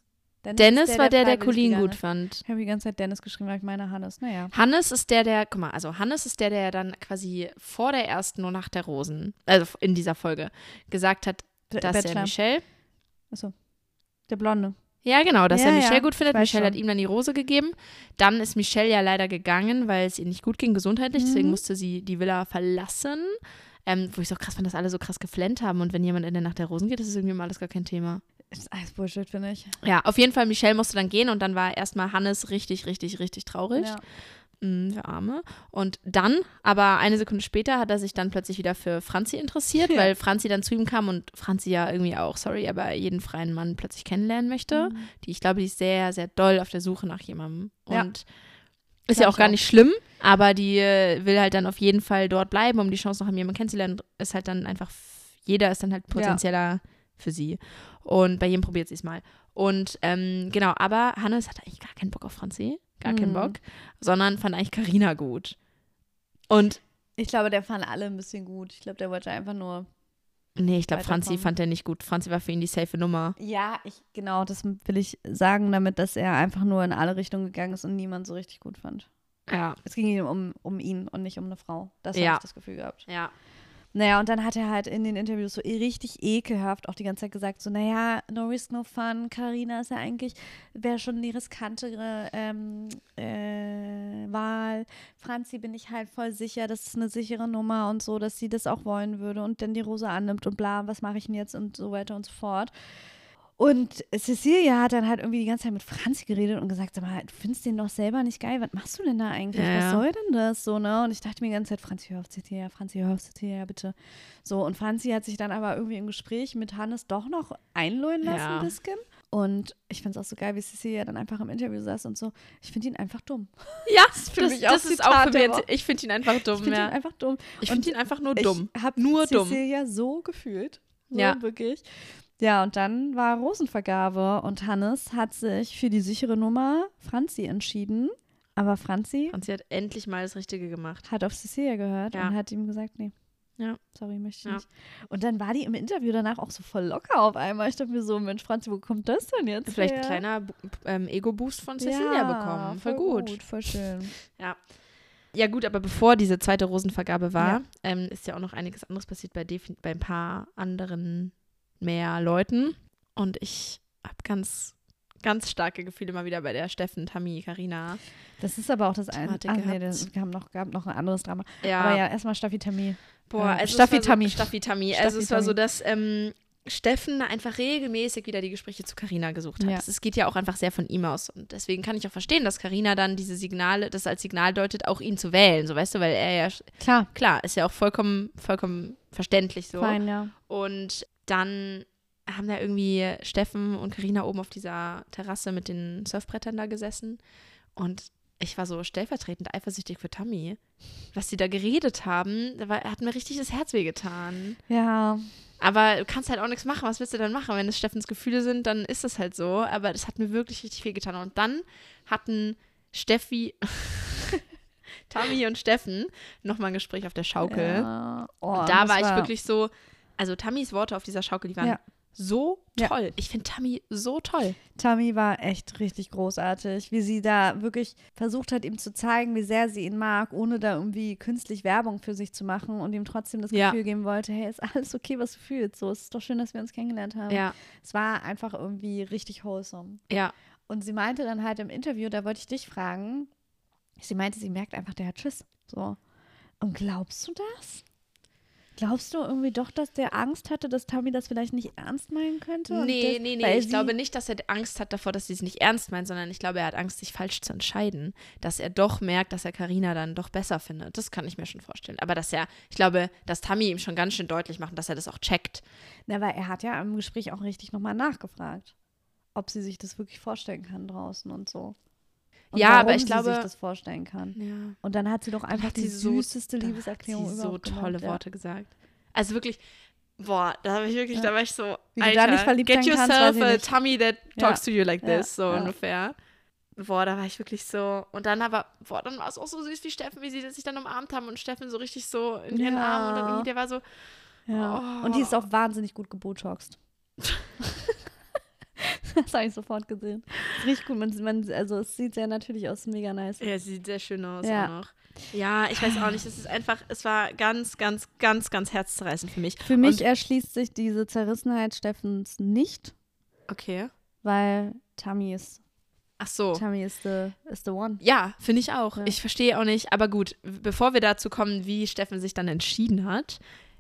Dennis, Dennis ist war der, der Colleen gegangen gut ist. fand. Ich habe die ganze Zeit Dennis geschrieben, weil ich meine Hannes. Naja. Hannes ist der, der, guck mal, also Hannes ist der, der dann quasi vor der ersten nur nach der Rosen, also in dieser Folge, gesagt hat, dass der Bachelor. Michelle, Achso. Der Blonde. Ja, genau, dass Ja, er Michelle ja, gut findet. Michelle hat schon. ihm dann die Rose gegeben. Dann ist Michelle ja leider gegangen, weil es ihr nicht gut ging gesundheitlich. Deswegen Mhm. musste sie die Villa verlassen. Ähm, wo ich so krass fand, dass alle so krass geflennt haben. Und wenn jemand in der Nacht der Rosen geht, ist es irgendwie mal alles gar kein Thema. Ist alles Bullshit, finde ich. Ja, auf jeden Fall, Michelle musste dann gehen und dann war erstmal Hannes richtig, richtig, richtig traurig. Ja. Mm, der Arme. Und dann, aber eine Sekunde später, hat er sich dann plötzlich wieder für Franzi interessiert, <laughs> Ja. weil Franzi dann zu ihm kam und Franzi ja irgendwie auch, sorry, aber jeden freien Mann plötzlich kennenlernen möchte. Mhm. Die, ich glaube, die ist sehr, sehr doll auf der Suche nach jemandem. Ja. Und ist ja auch gar nicht schlimm, aber die äh, will halt dann auf jeden Fall dort bleiben, um die Chance noch an jemanden kennenzulernen. Ist halt dann einfach, jeder ist dann halt potenzieller für sie. Und bei jedem probiert sie es mal. Und ähm, genau, aber Hannes hatte eigentlich gar keinen Bock auf Franzi, gar keinen Mhm. Bock, sondern fand eigentlich Karina gut. Und Ich glaube, der fand alle ein bisschen gut. Ich glaube, der wollte einfach nur. nee, ich glaube, Franzi fand er nicht gut. Franzi war für ihn die safe Nummer. Ja, ich, genau, das will ich sagen, damit, dass er einfach nur in alle Richtungen gegangen ist und niemand so richtig gut fand. Ja. Es ging ihm um, um ihn und nicht um eine Frau. Das Ja. habe ich das Gefühl gehabt. Ja. Naja, und dann hat er halt in den Interviews so richtig ekelhaft auch die ganze Zeit gesagt, so, naja, no risk, no fun. Carina ist ja eigentlich, wäre schon die riskantere ähm, äh, Wahl. Franzi bin ich halt voll sicher, das ist eine sichere Nummer und so, dass sie das auch wollen würde und dann die Rose annimmt und bla, was mache ich denn jetzt und so weiter und so fort. Und Cecilia hat dann halt irgendwie die ganze Zeit mit Franzi geredet und gesagt, sag mal, du findest den doch selber nicht geil. Was machst du denn da eigentlich? Ja, Was soll denn das so, ne? Und ich dachte mir die ganze Zeit, Franzi, hör auf Cecilia, Franzi, hör auf Cecilia, bitte. So, und Franzi hat sich dann aber irgendwie im Gespräch mit Hannes doch noch einlullen lassen, Ja. ein bisschen. Und ich finde es auch so geil, wie Cecilia dann einfach im Interview saß und so, ich finde ihn einfach dumm. <laughs> Ja, für das, mich auch das ist auch für mich. Ich finde ihn einfach dumm, ich finde ja. ihn einfach dumm. Ich finde ihn einfach nur dumm. Ich habe Nur dumm. Cecilia so gefühlt. So, Ja. Wirklich. Ja, und dann war Rosenvergabe und Hannes hat sich für die sichere Nummer Franzi entschieden. Aber Franzi Und sie hat endlich mal das Richtige gemacht. hat auf Cecilia gehört Ja. und hat ihm gesagt, nee. Ja. Sorry, möchte ich Ja. nicht. Und dann war die im Interview danach auch so voll locker auf einmal. Ich dachte mir so, Mensch, Franzi, wo kommt das denn jetzt Vielleicht her? ein kleiner ähm, Ego-Boost von Cecilia ja, bekommen. Voll, gut. Voll schön. <laughs> Ja, gut, aber bevor diese zweite Rosenvergabe war, Ja. ähm, ist ja auch noch einiges anderes passiert bei, bei ein paar anderen mehr Leuten. Und ich habe ganz, ganz starke Gefühle mal wieder bei der Steffen, Tammy, Karina. Das ist aber auch das eine. Ach nee, das gab noch, gab noch ein anderes Drama. Ja, Aber ja, erstmal Staffi Tammy. boah, äh, also Staffi Tammy. so, Staffi Tammy. Also es war so, dass ähm, Steffen einfach regelmäßig wieder die Gespräche zu Karina gesucht hat. Ja. Es geht ja auch einfach sehr von ihm aus. Und deswegen kann ich auch verstehen, dass Karina dann diese Signale, das als Signal deutet, auch ihn zu wählen. So weißt du, weil er ja, Klar. klar, ist ja auch vollkommen, vollkommen verständlich so. Fein, ja. Und dann haben da irgendwie Steffen und Karina oben auf dieser Terrasse mit den Surfbrettern da gesessen. Und ich war so stellvertretend eifersüchtig für Tammy. Was sie da geredet haben, da war, hat mir richtig das Herz wehgetan. Ja, Aber du kannst halt auch nichts machen. Was willst du dann machen? Wenn es Steffens Gefühle sind, dann ist das halt so. Aber das hat mir wirklich richtig wehgetan. Und dann hatten Steffi, <laughs> Tammy und Steffen nochmal ein Gespräch auf der Schaukel. ja. Oh, Und da war ich wirklich so, also Tammys Worte auf dieser Schaukel, die waren Ja. so Ja. toll. Ich finde Tammy so toll. Tammy war echt richtig großartig, wie sie da wirklich versucht hat, ihm zu zeigen, wie sehr sie ihn mag, ohne da irgendwie künstlich Werbung für sich zu machen und ihm trotzdem das Ja. Gefühl geben wollte, hey, ist alles okay, was du fühlst. So, es ist doch schön, dass wir uns kennengelernt haben. Ja, Es war einfach irgendwie richtig wholesome. ja. Und sie meinte dann halt im Interview, da wollte ich dich fragen, sie meinte, sie merkt einfach, der hat Schiss. So. Und glaubst du das? Glaubst du irgendwie doch, dass der Angst hatte, dass Tammy das vielleicht nicht ernst meinen könnte? Nee, das, nee, nee. Ich glaube nicht, dass er Angst hat davor, dass sie es nicht ernst meint, sondern ich glaube, er hat Angst, sich falsch zu entscheiden. Dass er doch merkt, dass er Karina dann doch besser findet. Das kann ich mir schon vorstellen. Aber dass er, ich glaube, dass Tammy ihm schon ganz schön deutlich macht, dass er das auch checkt. Na, weil er hat ja im Gespräch auch richtig nochmal nachgefragt, ob sie sich das wirklich vorstellen kann draußen und so. Und Ja, warum aber ich sie glaube- sich das vorstellen kann. Ja. Und dann hat sie doch einfach die so- süßeste Liebeserklärung hat sie so tolle gemacht, ja. Worte gesagt. Also wirklich, boah, da habe ich wirklich, Ja. da war ich so, Wie Alter, da nicht verliebt get kannst, yourself ich a tummy that talks to you like Ja, this, so ja. ungefähr. Boah, da war ich wirklich so. Und dann aber, boah, dann war es auch so süß wie Steffen, wie sie sich dann umarmt haben und Steffen so richtig so in ihren Ja. Armen und dann irgendwie, der war so, Ja. Oh. Und die ist auch wahnsinnig gut gebotoxt. <laughs> <laughs> das habe ich sofort gesehen. Ist richtig gut. Man, man, also es sieht sehr natürlich aus, mega nice. ja, sie sieht sehr schön aus Ja. auch noch. Ja, ich weiß auch nicht, es ist einfach, es war ganz, ganz, ganz, ganz herzzerreißend für mich. Für mich Und- erschließt sich diese Zerrissenheit Steffens nicht. Okay. weil Tammy ist, Ach so. Tammy ist the, is the one. Ja, finde ich auch. Ja. Ich verstehe auch nicht. Aber gut, bevor wir dazu kommen, wie Steffen sich dann entschieden hat,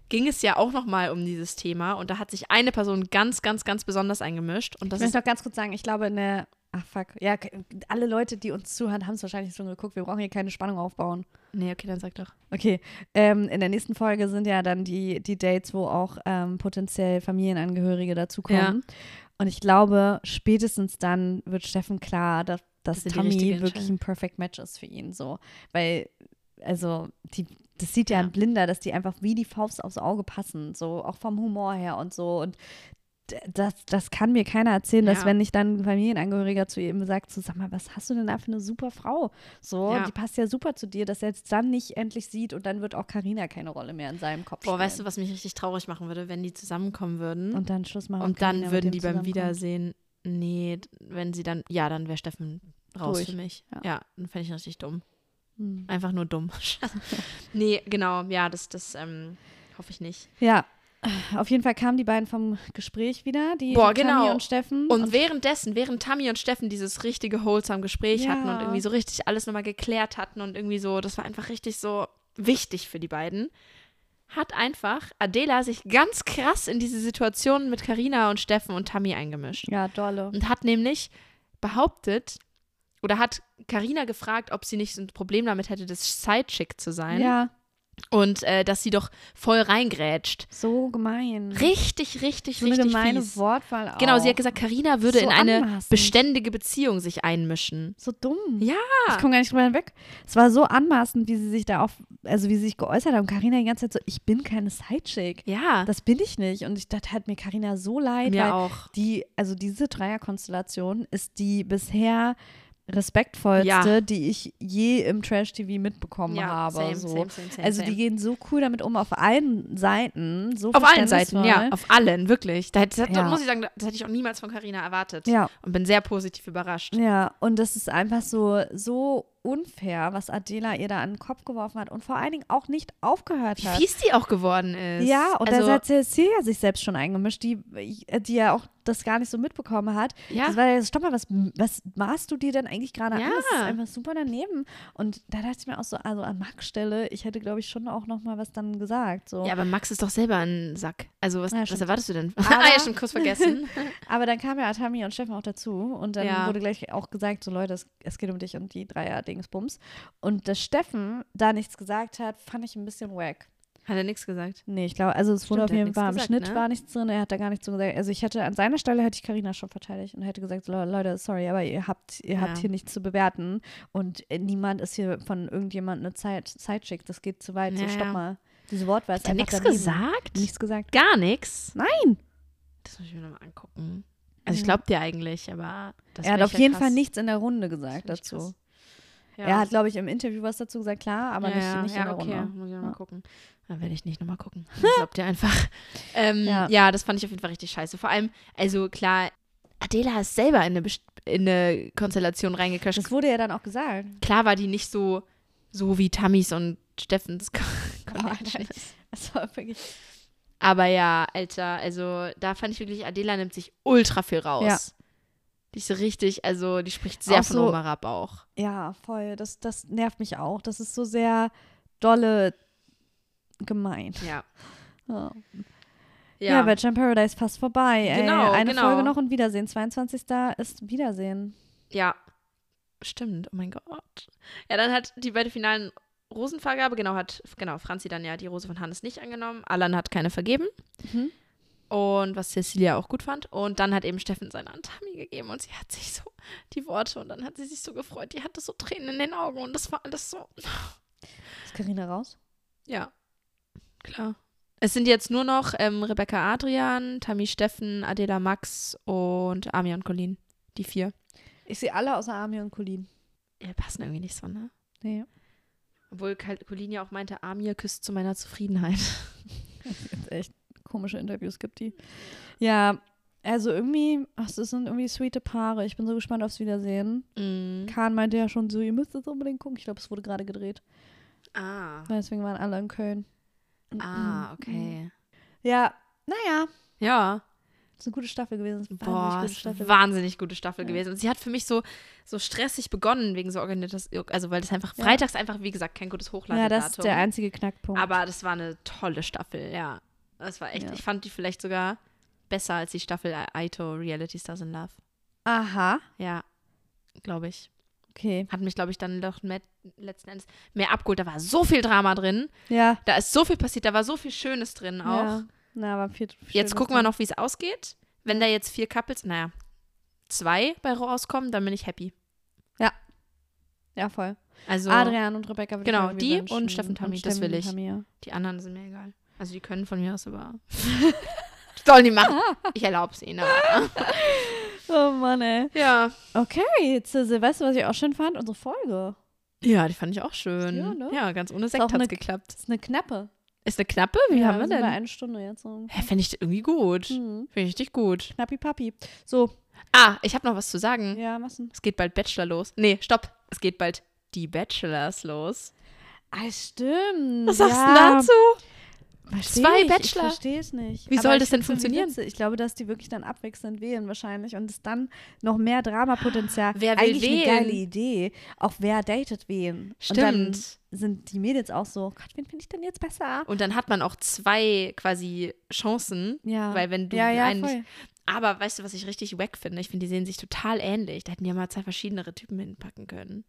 ging es ja auch noch mal um dieses Thema. Und da hat sich eine Person ganz, ganz, ganz besonders eingemischt. Und das ich ist möchte noch ganz kurz sagen, ich glaube in der, ach fuck, ja, alle Leute, die uns zuhören, haben es wahrscheinlich schon geguckt. Wir brauchen hier keine Spannung aufbauen. Nee, okay, dann sag doch. Okay, ähm, in der nächsten Folge sind ja dann die, die Dates, wo auch ähm, potenziell Familienangehörige dazukommen. Und ich glaube, spätestens dann wird Steffen klar, dass, dass Tammy wirklich ein Perfect Match ist für ihn. So. Weil, also, die, das sieht ja, Ja. ein Blinder, dass die einfach wie die Faust aufs Auge passen. So, auch vom Humor her und so. Und das, das kann mir keiner erzählen, dass Ja. wenn nicht dann ein Familienangehöriger zu ihm sagt, so, sag mal, was hast du denn da für eine super Frau? So, Ja. die passt ja super zu dir, dass er jetzt dann nicht endlich sieht und dann wird auch Karina keine Rolle mehr in seinem Kopf Boah, spielen. weißt du, was mich richtig traurig machen würde, wenn die zusammenkommen würden? Und dann Schluss machen. Und dann würden die beim. Wiedersehen, nee, wenn sie dann, ja, dann wäre Steffen raus Durch. für mich. Ja. Ja, dann fände ich richtig dumm. Hm. Einfach nur dumm. <laughs> nee, genau, ja, das, das ähm, hoffe ich nicht. Ja, auf jeden Fall kamen die beiden vom Gespräch wieder, die Boah, Tammy genau. und Steffen. Und währenddessen, während Tammy und Steffen dieses richtige wholesome Gespräch Ja. hatten und irgendwie so richtig alles nochmal geklärt hatten und irgendwie so, das war einfach richtig so wichtig für die beiden, hat einfach Adela sich ganz krass in diese Situation mit Karina und Steffen und Tammy eingemischt. ja, dolle. Und hat nämlich behauptet, oder hat Karina gefragt, ob sie nicht ein Problem damit hätte, das Sidechick zu sein. Ja, Und äh, dass sie doch voll reingrätscht. so gemein. Richtig, richtig, so eine richtig gemeine fies. Wortwahl auch. Genau, sie hat gesagt, Karina würde So in eine anmaßend. beständige Beziehung sich einmischen. So dumm. Ja. Ich komme gar nicht drüber hinweg. Es war so anmaßend, wie sie sich da auf, also wie sie sich geäußert haben. Karina die ganze Zeit so, ich bin keine Sidechick. Ja, Das bin ich nicht. Und ich, das hat mir Karina so leid, mir auch. die, also diese Dreierkonstellation ist die bisher respektvollste, Ja. die ich je im Trash-TV mitbekommen Ja, habe. same, so. same, same, also die gehen so cool damit um auf allen Seiten. So Auf allen Seiten, ja, auf allen, wirklich. Da, das, Ja. muss ich sagen, das hätte ich auch niemals von Karina erwartet. Ja, Und bin sehr positiv überrascht. ja. Und das ist einfach so, so unfair, was Adela ihr da an den Kopf geworfen hat und vor allen Dingen auch nicht aufgehört Wie hat. fies die auch geworden ist. Ja, und also, da hat Cecilia sich selbst schon eingemischt, die, die ja auch das gar nicht so mitbekommen hat. ja. Das war ja, stopp mal, was, was maßt du dir denn eigentlich gerade an? Ja. Das ist einfach super daneben. Und da dachte ich mir auch so, also an Max Stelle, ich hätte, glaube ich, schon auch noch mal was dann gesagt. So. ja, aber Max ist doch selber ein Sack. Also, was, Ja, was erwartest du denn? <laughs> Aber- ah, ja, schon kurz vergessen. <laughs> <laughs> Aber dann kamen ja Atami und Steffen auch dazu und dann wurde gleich auch gesagt, so Leute, es, es geht um dich und die Dreier-Dingsbums. Und dass Steffen da nichts gesagt hat, fand ich ein bisschen wack. Hat er nichts gesagt. Nee, ich glaube, also es wurde Stimmt, auf jeden Fall im gesagt, Schnitt ne? war nichts drin, er hat da gar nichts so gesagt. Also ich hätte an seiner Stelle hätte ich Karina schon verteidigt und hätte gesagt, so, Le- Leute, sorry, aber ihr habt, ihr habt Ja. hier nichts zu bewerten und äh, niemand ist hier von irgendjemand eine Zeit, Sidechick, das geht zu weit, so Ja, stopp ja. mal. Diese Wortwahl ist Hat einfach nichts gesagt? Nichts gesagt. Gar nichts? Nein. Das muss ich mir nochmal angucken. Also, ich Mhm. glaube dir eigentlich, aber. Das er hat auf jeden krass. Fall nichts in der Runde gesagt dazu. krass. Ja. Er hat, glaube ich, im Interview was dazu gesagt, klar, aber ja, nicht, ja, nicht ja, in der okay. Runde. Muss ich Ja. nochmal gucken. Dann werde ich nicht nochmal gucken. Ich glaub dir einfach. <laughs> Ähm, Ja. ja. das fand ich auf jeden Fall richtig scheiße. Vor allem, also klar, Adela ist selber in eine, Best- in eine Konstellation reingecrasht. Das wurde ja dann auch gesagt. Klar war die nicht so, so wie Tammys und Steffens <laughs> Connection. Das war wirklich. Aber ja, Alter, also da fand ich wirklich, Adela nimmt sich ultra viel raus. Ja. Die ist so richtig, also die spricht sehr Auch von so- Oma Rapp auch. Ja, voll. Das, das nervt mich auch. Das ist so sehr dolle gemein. Ja. Ja, ja Bachelor in Paradise fast vorbei. Ey. Genau, Eine genau. Folge noch und Wiedersehen. 22. ist Wiedersehen. Ja, stimmt. Oh mein Gott. Ja, dann hat die bei der finalen Rosenvergabe, genau, hat genau Franzi dann ja die Rose von Hannes nicht angenommen. Alan hat keine vergeben. Mhm. Und was Cecilia auch gut fand. Und dann hat eben Steffen seine an Tammy gegeben und sie hat sich so die Worte und dann hat sie sich so gefreut. Die hatte so Tränen in den Augen und das war alles so. Ist Carina raus? Ja, klar. Es sind jetzt nur noch ähm, Rebecca Adrian, Tammy Steffen, Adela Max und Ami und Colin. Die vier. Ich sehe alle außer Ami und Colin. Ja, passen irgendwie nicht so, ne? Nee. Obwohl Colin ja auch meinte, Amir küsst zu meiner Zufriedenheit. <laughs> Echt komische Interviews gibt die. Ja, also irgendwie, ach, das sind irgendwie sweete Paare. Ich bin so gespannt aufs Wiedersehen. Mm. Kahn meinte ja schon so, ihr müsst es unbedingt gucken. Ich glaube, es wurde gerade gedreht. Ah. Deswegen waren alle in Köln. Ah, okay. Ja, naja. Ja. Das ist eine gute Staffel gewesen. Das Boah, wahnsinnig es gute Staffel. eine wahnsinnig gute Staffel Ja. gewesen. Und sie hat für mich so, so stressig begonnen wegen so organisiert, also weil das einfach, Ja. freitags einfach, wie gesagt, kein gutes Ja, Hochladedatum. das ist der einzige Knackpunkt. Aber das war eine tolle Staffel, ja. Das war echt, Ja. ich fand die vielleicht sogar besser als die Staffel Aito Reality Stars in Love. Aha, Ja, glaube ich. okay. Hat mich, glaube ich, dann doch mehr, letzten Endes mehr abgeholt. Da war so viel Drama drin. Ja. Da ist so viel passiert. Da war so viel Schönes drin auch. Ja. Na, aber viel, viel Jetzt gucken wir noch, wie es ausgeht. Wenn da jetzt vier Couples, naja, zwei bei rauskommen, dann bin ich happy. Ja, voll. Also Adrian und Rebecca Genau, die wünschen. und Steffen Tammy, das will ich. Tammy, ja. die anderen sind mir egal. Also die können von mir aus aber. <laughs> Sollen die machen. Ich erlaube es ihnen. Aber. <laughs> Oh Mann, ey. Ja. Okay, jetzt, äh, weißt du, was ich auch schön fand? Unsere Folge. Ja, die fand ich auch schön. Ja, ne? Ja, ganz ohne Sekt hat's eine- geklappt. Ist eine Knappe. Ist eine knappe? Wie ja, haben wir denn? Bei eine Stunde jetzt so. Hä, Fände ich irgendwie gut. Mhm. Finde ich richtig gut. Knappi Papi. So, Ah, ich habe noch was zu sagen. ja, was denn? Es geht bald Bachelor los. Nee, stopp. Es geht bald die Bachelors los. Ah, stimmt. Was sagst ja. du dazu? Versteh Zwei ich, Bachelor? Ich verstehe es nicht. Wie Aber soll ich das denn funktionieren? Ich glaube, dass die wirklich dann abwechselnd wählen wahrscheinlich und es dann noch mehr Dramapotenzial. Wer will Eigentlich wählen? eine geile Idee. Auch wer datet wen. Und dann Stimmt. sind die Mädels auch so, Gott, wen finde ich denn jetzt besser? Und dann hat man auch zwei quasi Chancen. Ja. Weil wenn du ja, ja, einen voll. Aber weißt du, was ich richtig wack finde? Ich finde, die sehen sich total ähnlich. Da hätten die ja mal zwei verschiedene Typen hinpacken können.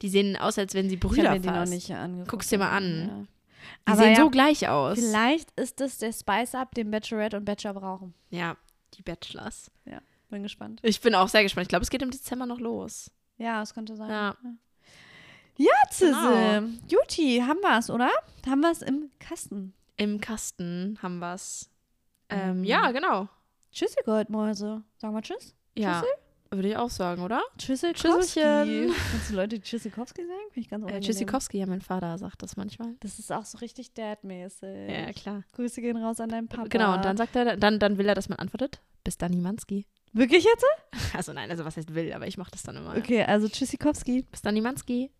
Die sehen aus, als wenn sie Ich Brüder die noch fast. nicht. Guck's dir mal an. Ja. Die Aber sehen ja, so gleich aus. Vielleicht ist das der Spice-Up, den Bachelorette und Bachelor brauchen. Ja, die Bachelors. Bin gespannt. Ich bin auch sehr gespannt. Ich glaube, es geht im Dezember noch los. Ja, das könnte sein. Ja. Ja, Zisse. Genau. Juti, haben wir es, oder? Haben wir es im Kasten. Im Kasten haben wir's. Ähm, Ähm, ja, genau. Tschüssi, Goldmäuse. Sagen wir Tschüss? Ja, würde ich auch sagen, oder? Tschüsselchen. Kannst du Leute Tschüssikowski sagen? Finde ich ganz Äh. Tschüssikowski, ja, mein Vater sagt das manchmal. Das ist auch so richtig Dad-mäßig. Ja, klar. Grüße gehen raus an deinen Papa. Genau, und dann sagt er, dann, dann will er, dass man antwortet. Bis dann, Nimanski. Wirklich jetzt? <laughs> Also nein, also was heißt will, aber ich mache das dann immer. Okay, also Tschüssikowski. Bis dann, Nimanski.